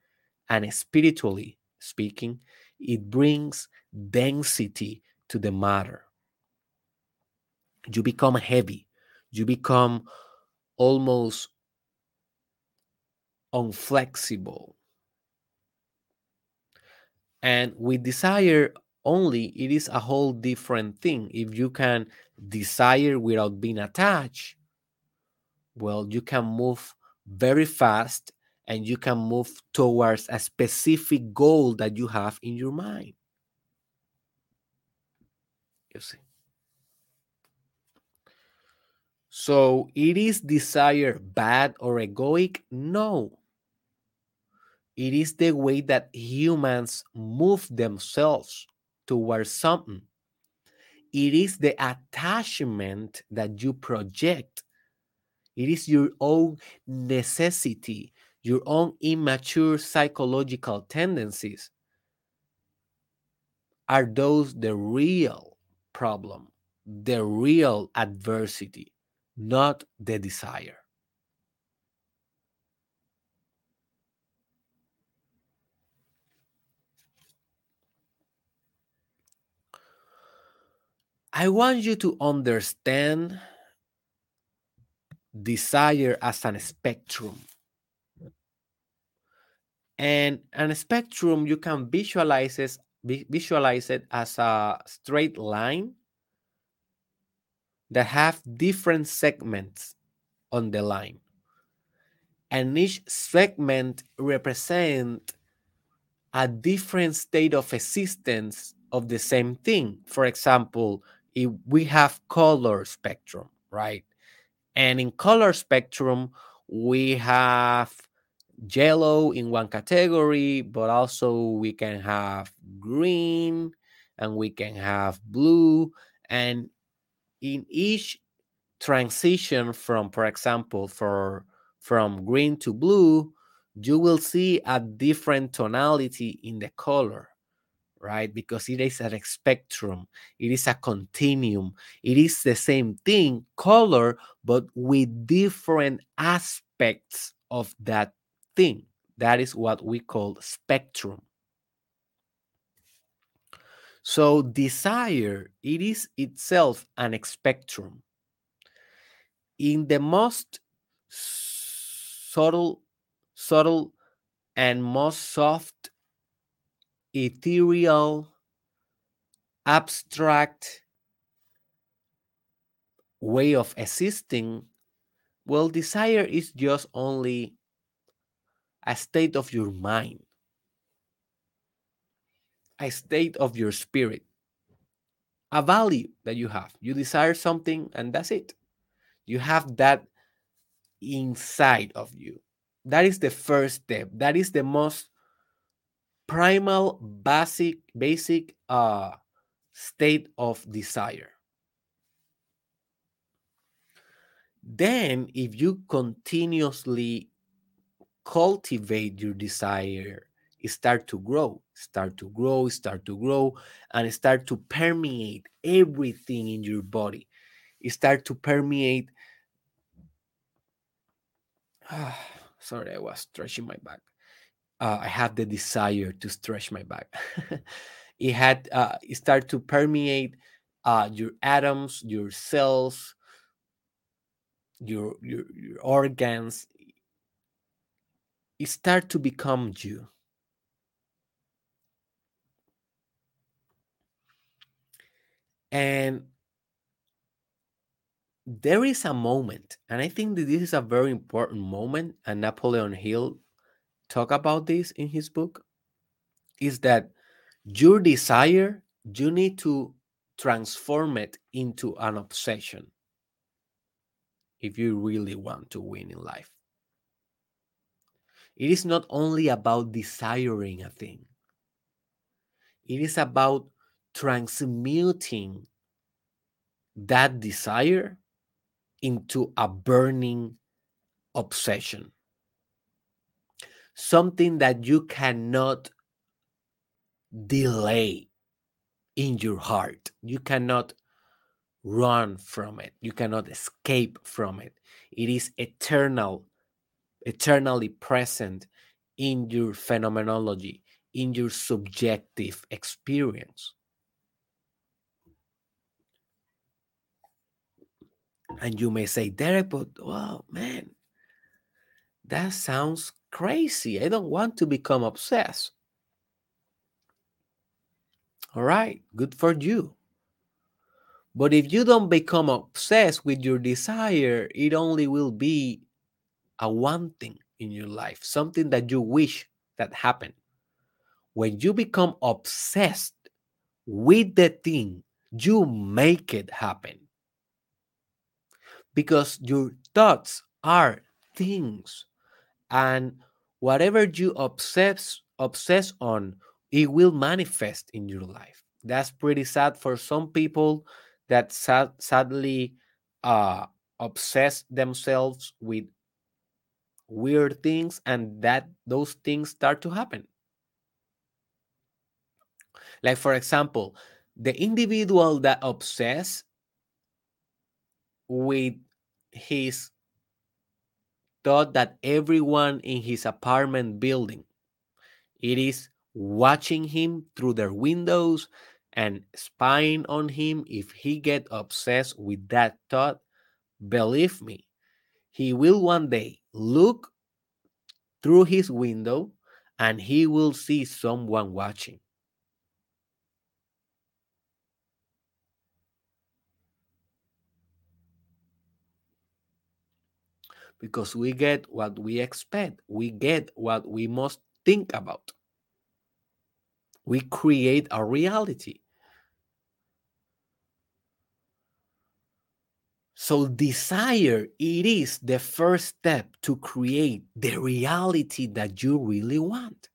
[SPEAKER 1] and spiritually speaking, it brings density to the matter. You become heavy. You become almost unflexible. And with desire only it is a whole different thing if you can desire without being attached well you can move very fast and you can move towards a specific goal that you have in your mind you see So, it is desire bad or egoic? No. It is the way that humans move themselves towards something. It is the attachment that you project. It is your own necessity, your own immature psychological tendencies. Are those the real problem, the real adversity? not the desire. I want you to understand desire as a spectrum. And a spectrum you can visualize it, visualize it as a straight line that have different segments on the line. And each segment represent a different state of existence of the same thing. For example, if we have color spectrum, right? And in color spectrum, we have yellow in one category, but also we can have green and we can have blue. And in each transition from, for example, for from green to blue, you will see a different tonality in the color right? Because it is a spectrum, it is a continuum, it is the same thing, color, but with different aspects of that thing. That is what we call spectrum. So desire, it is itself an spectrum. In the most subtle, subtle and most soft ethereal, abstract way of existing, well, desire is just only a state of your mind, a state of your spirit, a value that you have. You desire something, and that's it. You have that inside of you. That is the first step. That is the most primal basic basic uh, state of desire. Then if you continuously cultivate your desire start to grow start to grow start to grow and start to permeate everything in your body. Start to permeate sorry i was stretching my back uh, I have the desire to stretch my back. it had uh, it started to permeate uh, your atoms, your cells, your, your your organs. It start to become you. And there is a moment, and I think that this is a very important moment, and Napoleon Hill talk about this in his book is that your desire you need to transform it into an obsession if you really want to win in life. It is not only about desiring a thing. It is about transmuting that desire into a burning obsession something that you cannot delay in your heart. You cannot run from it. You cannot escape from it. It is eternal, eternally present in your phenomenology, in your subjective experience. And you may say, Derek, but well, man, that sounds crazy. Eh? I don't want to become obsessed. All right, good for you. But if you don't become obsessed with your desire, it only will be a one thing in your life, something that you wish that happened. When you become obsessed with the thing, you make it happen. Because your thoughts are things and whatever you obsess obsess on it will manifest in your life. That's pretty sad for some people that sad, sadly uh obsess themselves with weird things and that those things start to happen. Like for example the individual that obsess with his thought that everyone in his apartment building it is watching him through their windows and spying on him if he get obsessed with that thought believe me he will one day look through his window and he will see someone watching because we get what we expect. We get what we must think about. We create a reality. So, desire, it is the first step to create the reality that you really want.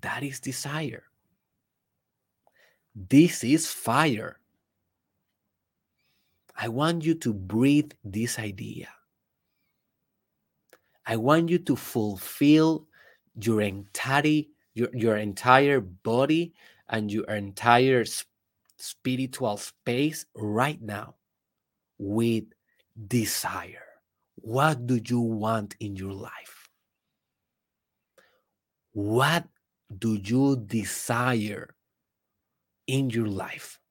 [SPEAKER 1] That is desire. This is fire. I want you to breathe this idea. I want you to fulfill your entire your, your entire body and your entire spiritual space right now with desire. What do you want in your life? What do you desire in your life?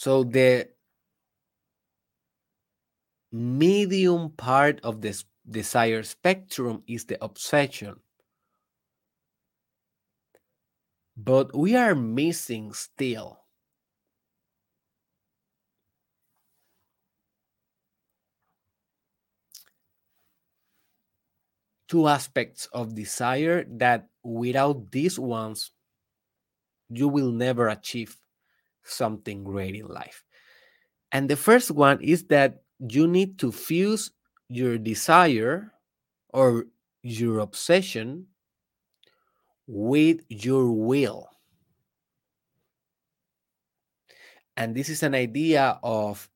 [SPEAKER 1] So the medium part of this desire spectrum is the obsession. But we are missing still two aspects of desire that without these ones, you will never achieve something great in life. And the first one is that you need to fuse your desire or your obsession with your will. And this is an idea of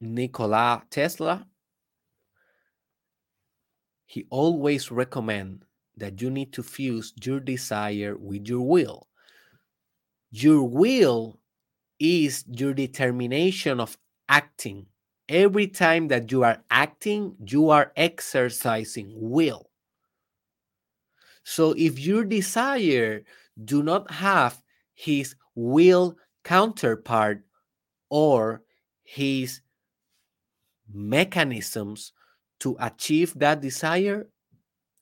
[SPEAKER 1] Nikola Tesla. He always recommend that you need to fuse your desire with your will. Your will is your determination of acting. Every time that you are acting, you are exercising will. So if your desire do not have his will counterpart or his mechanisms to achieve that desire,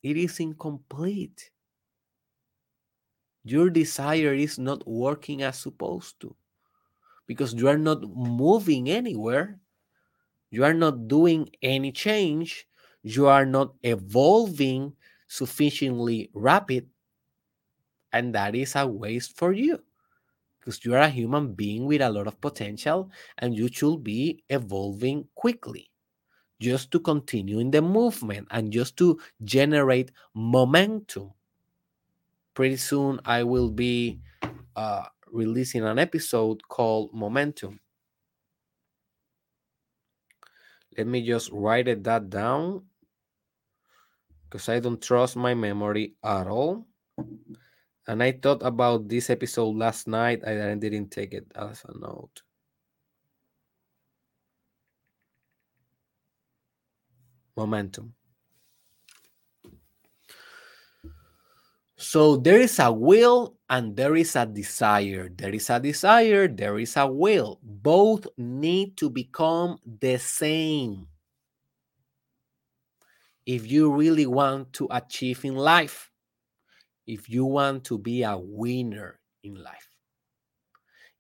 [SPEAKER 1] it is incomplete. Your desire is not working as supposed to because you are not moving anywhere. You are not doing any change. You are not evolving sufficiently rapid. And that is a waste for you because you are a human being with a lot of potential and you should be evolving quickly just to continue in the movement and just to generate momentum. Pretty soon, I will be uh, releasing an episode called Momentum. Let me just write it that down because I don't trust my memory at all. And I thought about this episode last night. and I didn't take it as a note. Momentum. So there is a will and there is a desire. There is a desire, there is a will. Both need to become the same. If you really want to achieve in life, if you want to be a winner in life,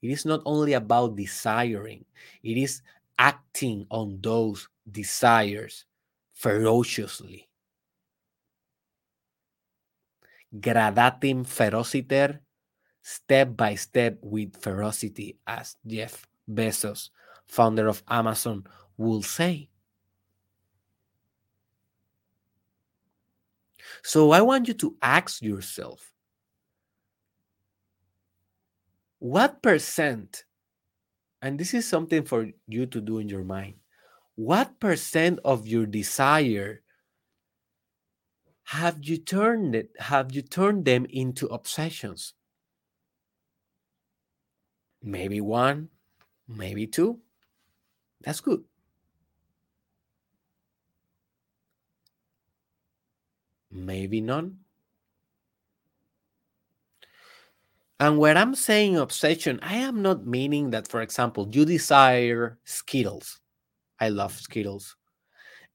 [SPEAKER 1] it is not only about desiring, it is acting on those desires ferociously gradatim ferociter, step by step with ferocity, as Jeff Bezos, founder of Amazon, will say. So I want you to ask yourself what percent, and this is something for you to do in your mind, what percent of your desire have you turned it have you turned them into obsessions? Maybe one maybe two. That's good. Maybe none. And when i'm saying obsession i am not meaning that for example you desire skittles. I love skittles.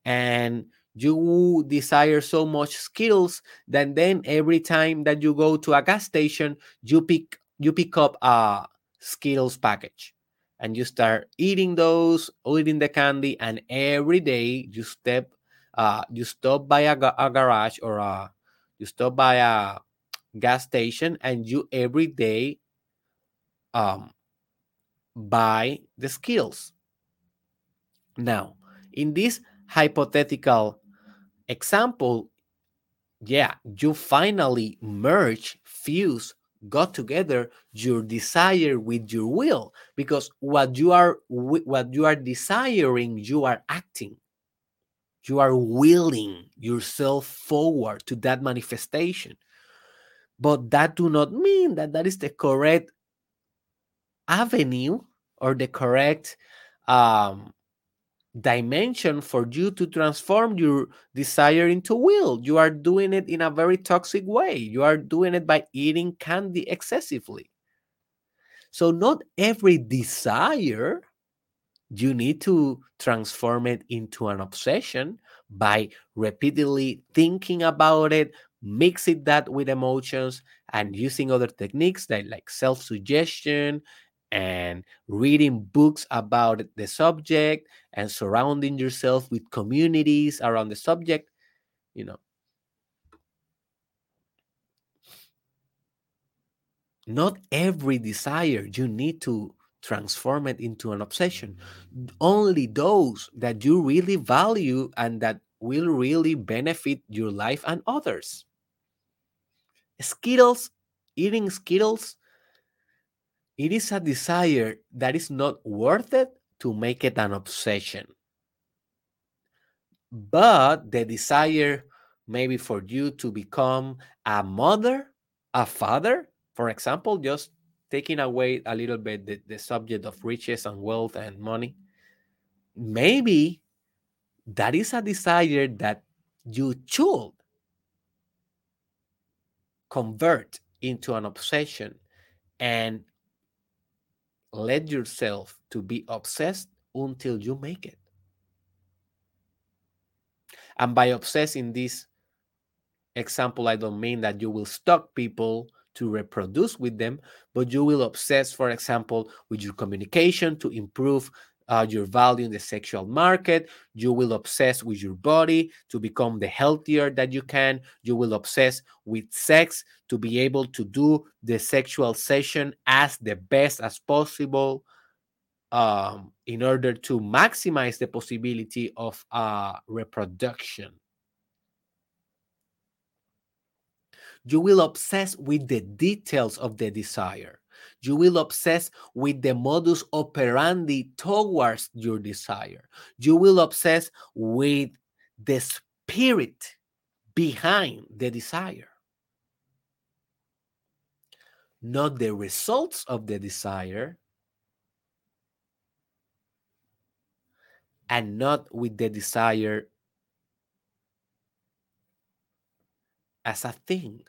[SPEAKER 1] And you desire so much skittles that then every time that you go to a gas station you pick you pick up a skittles package. And you start eating those eating the candy and every day you step uh you stop by a, a garage or a you stop by a gas station and you every day um buy the skittles. Now in this hypothetical example, yeah, you finally merge, fuse, got together your desire with your will because what you are what you are desiring you are acting. You are willing yourself forward to that manifestation. But that do not mean that that is the correct avenue or the correct um, dimension for you to transform your desire into will. You are doing it in a very toxic way. You are doing it by eating candy excessively. So, not every desire you need to transform it into an obsession by repeatedly thinking about it, mixing that with emotions, and using other techniques that like self suggestion and reading books about the subject and surrounding yourself with communities around the subject you know. Not every desire you need to transform it into an obsession. Only those that you really value and that will really benefit your life and others. Skittles eating skittles it is a desire that is not worth it to make it an obsession. But the desire, maybe for you to become a mother, a father, for example, just taking away a little bit the, the subject of riches and wealth and money, maybe that is a desire that you should convert into an obsession and let yourself to be obsessed until you make it. And by obsessing this example, I don't mean that you will stalk people to reproduce with them, but you will obsess, for example, with your communication to improve uh, your value in the sexual market. You will obsess with your body to become the healthier that you can. You will obsess with sex to be able to do the sexual session as the best as possible um, in order to maximize the possibility of uh, reproduction. You will obsess with the details of the desire. You will obsess with the modus operandi towards your desire. You will obsess with the spirit behind the desire, not the results of the desire, and not with the desire as a thing.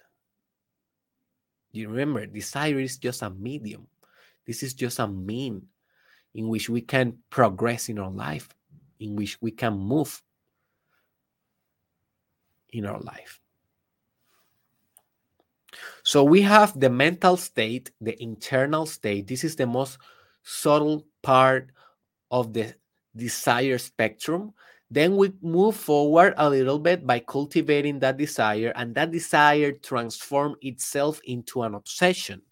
[SPEAKER 1] You remember, desire is just a medium. This is just a mean in which we can progress in our life, in which we can move in our life. So we have the mental state, the internal state. This is the most subtle part of the desire spectrum. Then we move forward a little bit by cultivating that desire, and that desire transform itself into an obsession.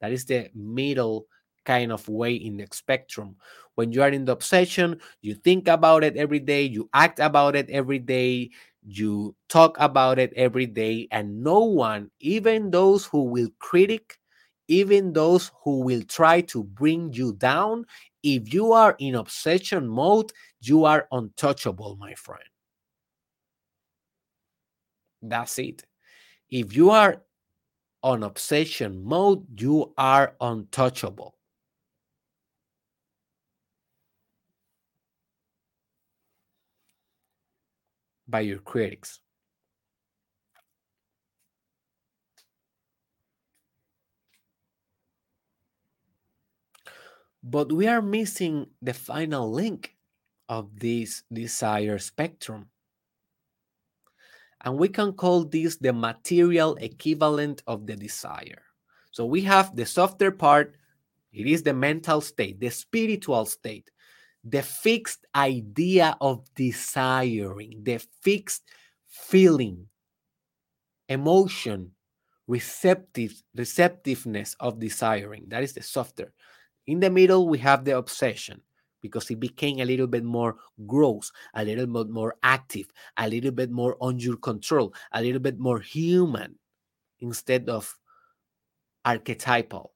[SPEAKER 1] That is the middle kind of way in the spectrum. When you are in the obsession, you think about it every day, you act about it every day, you talk about it every day, and no one, even those who will critic, even those who will try to bring you down, if you are in obsession mode, you are untouchable, my friend. That's it. If you are on obsession mode, you are untouchable. By your critics. But we are missing the final link of this desire spectrum. And we can call this the material equivalent of the desire. So we have the softer part, it is the mental state, the spiritual state, the fixed idea of desiring, the fixed feeling, emotion, receptive receptiveness of desiring. That is the softer. In the middle, we have the obsession because it became a little bit more gross, a little bit more active, a little bit more on your control, a little bit more human instead of archetypal.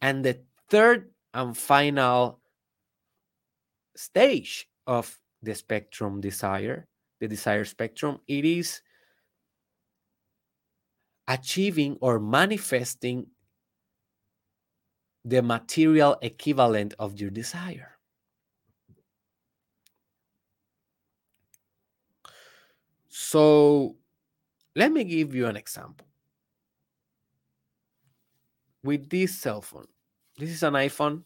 [SPEAKER 1] And the third and final stage of the spectrum desire, the desire spectrum, it is achieving or manifesting the material equivalent of your desire. So let me give you an example. With this cell phone, this is an iPhone.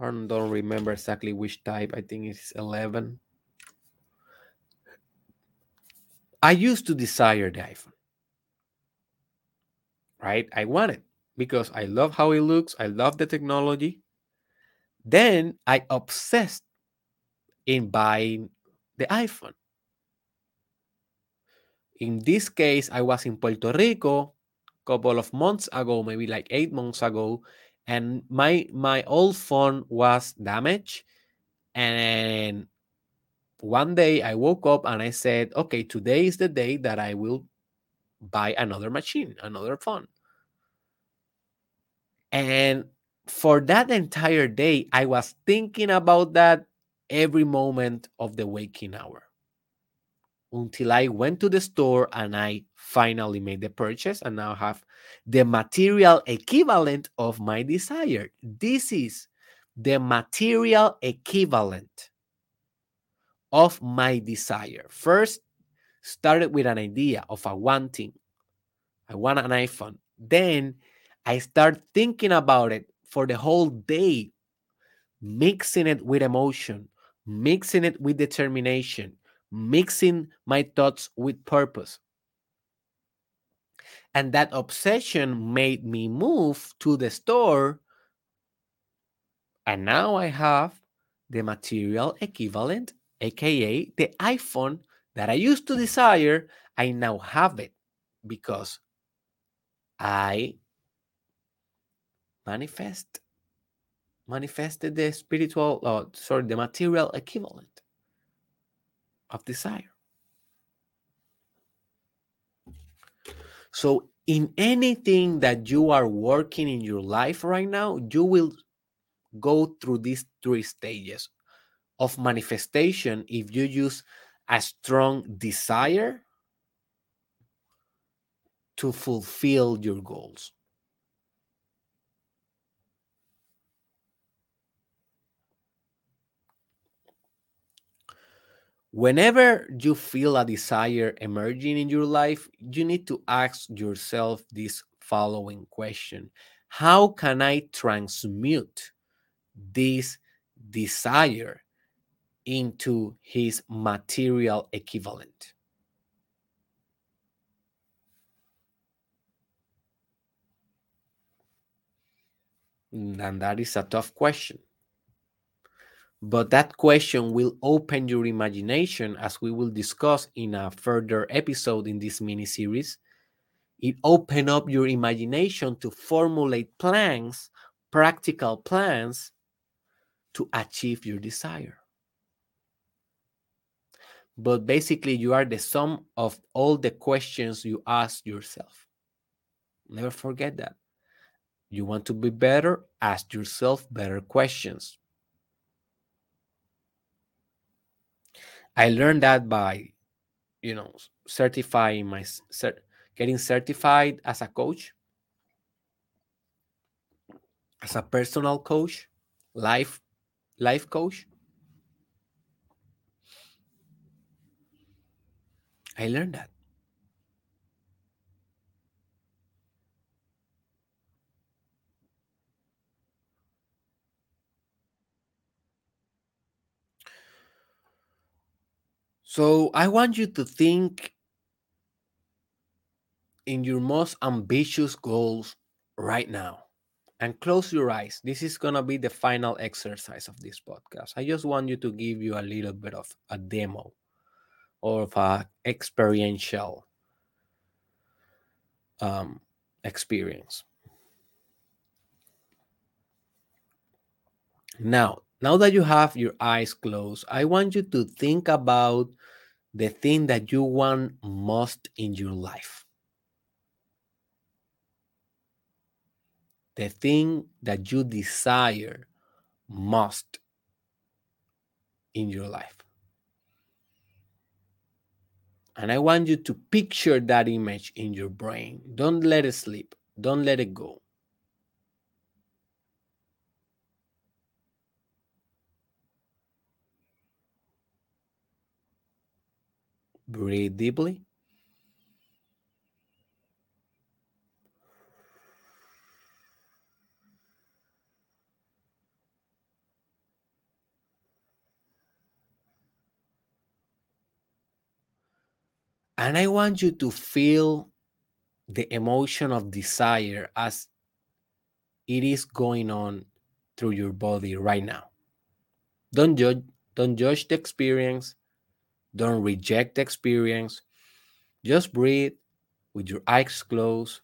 [SPEAKER 1] I don't remember exactly which type. I think it's 11. I used to desire the iPhone, right? I want it because I love how it looks, I love the technology. Then I obsessed in buying the iPhone. In this case, I was in Puerto Rico a couple of months ago, maybe like eight months ago, and my my old phone was damaged. And one day I woke up and I said, okay, today is the day that I will buy another machine, another phone. And for that entire day, I was thinking about that every moment of the waking hour until I went to the store and I finally made the purchase and now have the material equivalent of my desire. This is the material equivalent of my desire. First, started with an idea of a wanting. I want an iPhone. Then I start thinking about it for the whole day, mixing it with emotion, mixing it with determination, mixing my thoughts with purpose. And that obsession made me move to the store. And now I have the material equivalent, aka the iPhone that I used to desire. I now have it because I manifest manifested the spiritual uh, sorry the material equivalent of desire. So in anything that you are working in your life right now you will go through these three stages of manifestation if you use a strong desire to fulfill your goals Whenever you feel a desire emerging in your life, you need to ask yourself this following question How can I transmute this desire into his material equivalent? And that is a tough question. But that question will open your imagination, as we will discuss in a further episode in this mini series. It open up your imagination to formulate plans, practical plans to achieve your desire. But basically, you are the sum of all the questions you ask yourself. Never forget that. You want to be better? Ask yourself better questions. I learned that by, you know, certifying my cert, getting certified as a coach, as a personal coach, life life coach. I learned that. So I want you to think in your most ambitious goals right now and close your eyes. This is going to be the final exercise of this podcast. I just want you to give you a little bit of a demo or of a experiential um, experience. Now, now that you have your eyes closed, I want you to think about the thing that you want most in your life. The thing that you desire most in your life. And I want you to picture that image in your brain. Don't let it slip. don't let it go. Breathe deeply. And I want you to feel the emotion of desire as it is going on through your body right now. Don't judge, don't judge the experience. Don't reject the experience. Just breathe with your eyes closed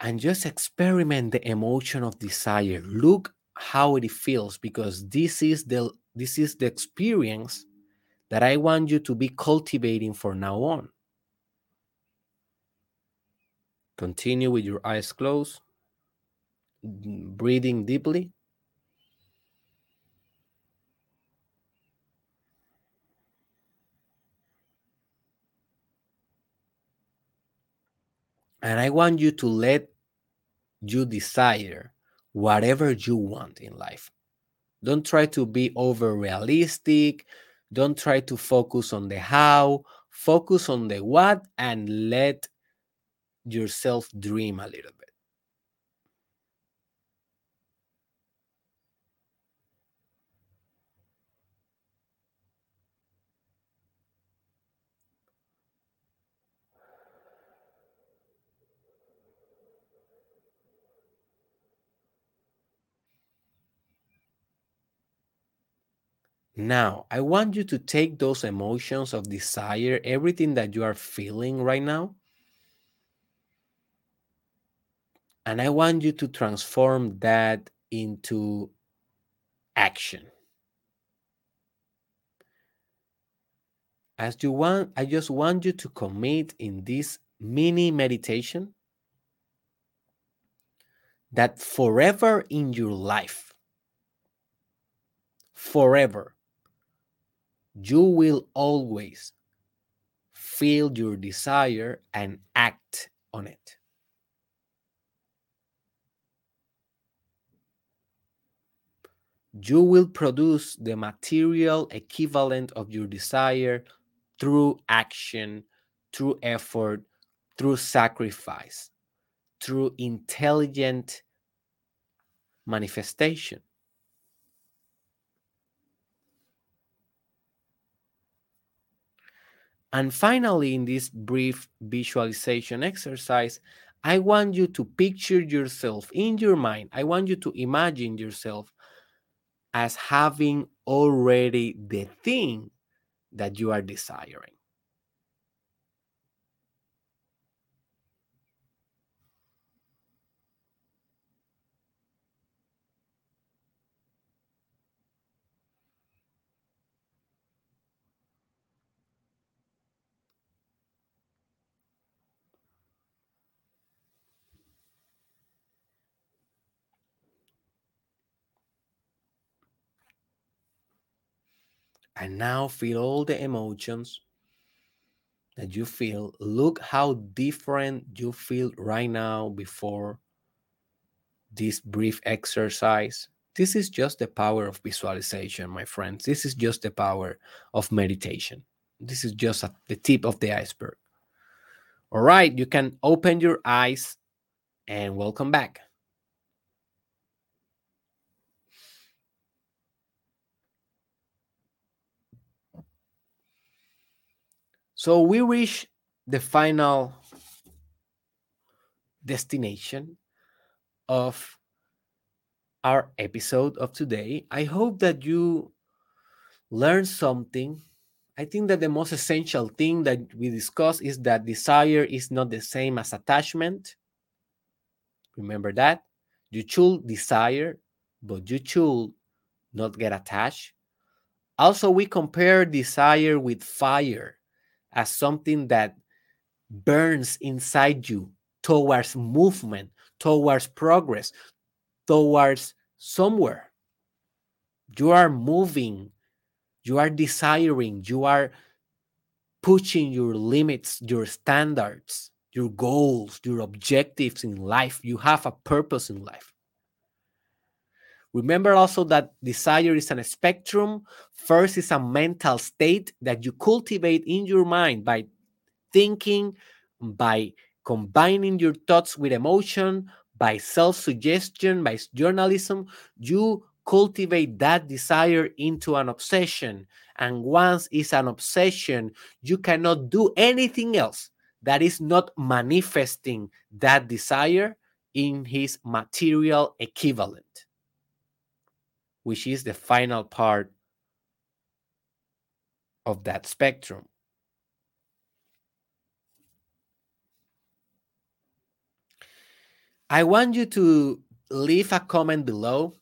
[SPEAKER 1] and just experiment the emotion of desire. Look how it feels because this is the this is the experience that I want you to be cultivating from now on. Continue with your eyes closed, breathing deeply. And I want you to let you desire whatever you want in life. Don't try to be over realistic. Don't try to focus on the how. Focus on the what and let yourself dream a little bit. Now, I want you to take those emotions of desire, everything that you are feeling right now, and I want you to transform that into action. As you want, I just want you to commit in this mini meditation that forever in your life, forever, you will always feel your desire and act on it. You will produce the material equivalent of your desire through action, through effort, through sacrifice, through intelligent manifestation. And finally, in this brief visualization exercise, I want you to picture yourself in your mind. I want you to imagine yourself as having already the thing that you are desiring. And now feel all the emotions that you feel. Look how different you feel right now before this brief exercise. This is just the power of visualization, my friends. This is just the power of meditation. This is just at the tip of the iceberg. All right, you can open your eyes and welcome back. So we reach the final destination of our episode of today. I hope that you learned something. I think that the most essential thing that we discussed is that desire is not the same as attachment. Remember that? You should desire, but you should not get attached. Also, we compare desire with fire as something that burns inside you towards movement, towards progress, towards somewhere. You are moving, you are desiring, you are pushing your limits, your standards, your goals, your objectives in life. You have a purpose in life. Remember also that desire is a spectrum. First is a mental state that you cultivate in your mind by thinking, by combining your thoughts with emotion, by self suggestion, by journalism. You cultivate that desire into an obsession. And once it's an obsession, you cannot do anything else that is not manifesting that desire in his material equivalent which is the final part of that spectrum. I want you to leave a comment below.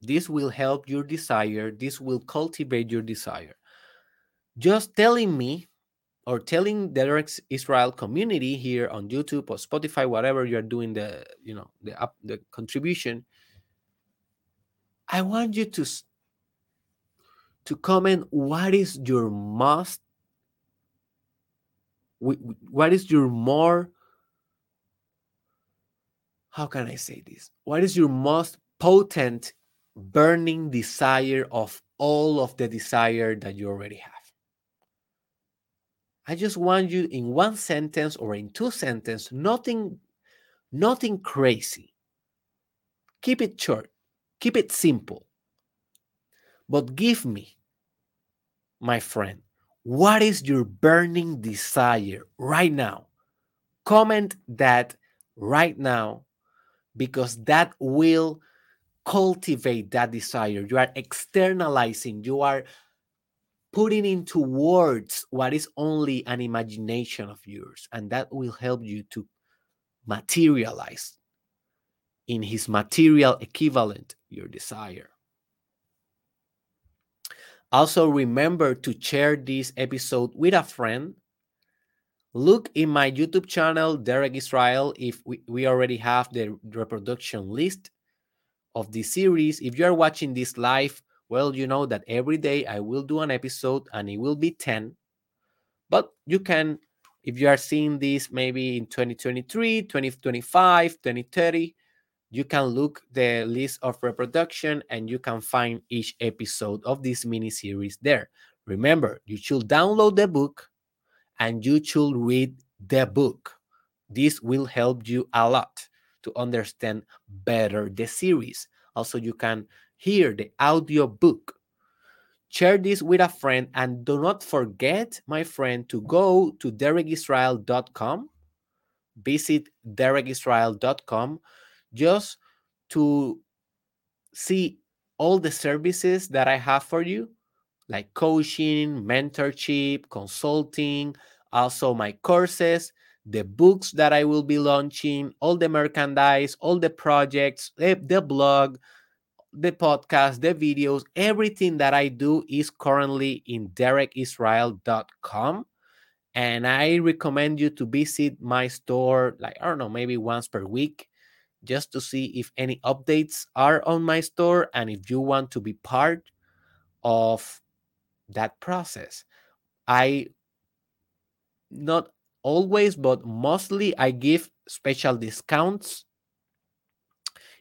[SPEAKER 1] This will help your desire. This will cultivate your desire. Just telling me or telling the Israel community here on YouTube or Spotify, whatever you're doing the, you know, the the contribution, I want you to to comment what is your most what is your more how can I say this? What is your most potent burning desire of all of the desire that you already have? I just want you in one sentence or in two sentences, nothing nothing crazy. Keep it short. Keep it simple. But give me, my friend, what is your burning desire right now? Comment that right now because that will cultivate that desire. You are externalizing, you are putting into words what is only an imagination of yours, and that will help you to materialize in his material equivalent, your desire. Also, remember to share this episode with a friend. Look in my YouTube channel, Derek Israel, if we, we already have the reproduction list of this series. If you are watching this live, well, you know that every day I will do an episode and it will be 10. But you can, if you are seeing this maybe in 2023, 2025, 2030, you can look the list of reproduction and you can find each episode of this mini series there. Remember, you should download the book and you should read the book. This will help you a lot to understand better the series. Also, you can hear the audio book. Share this with a friend and do not forget, my friend, to go to derekisrael.com. Visit derekisrael.com just to see all the services that I have for you, like coaching, mentorship, consulting, also my courses, the books that I will be launching, all the merchandise, all the projects, the, the blog, the podcast, the videos, everything that I do is currently in derekisrael.com. And I recommend you to visit my store, like, I don't know, maybe once per week just to see if any updates are on my store and if you want to be part of that process. I not always, but mostly I give special discounts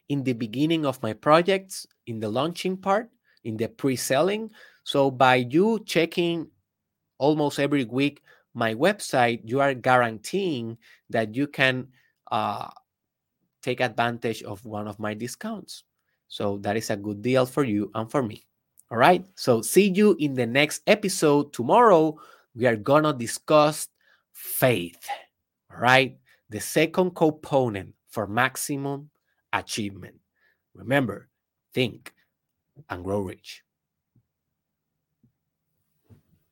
[SPEAKER 1] in the beginning of my projects, in the launching part, in the pre selling. So by you checking almost every week my website, you are guaranteeing that you can uh, take advantage of one of my discounts. So that is a good deal for you and for me. All right. So see you in the next episode tomorrow. We are going to discuss faith. All right. The second component for maximum achievement. Remember, think and grow rich.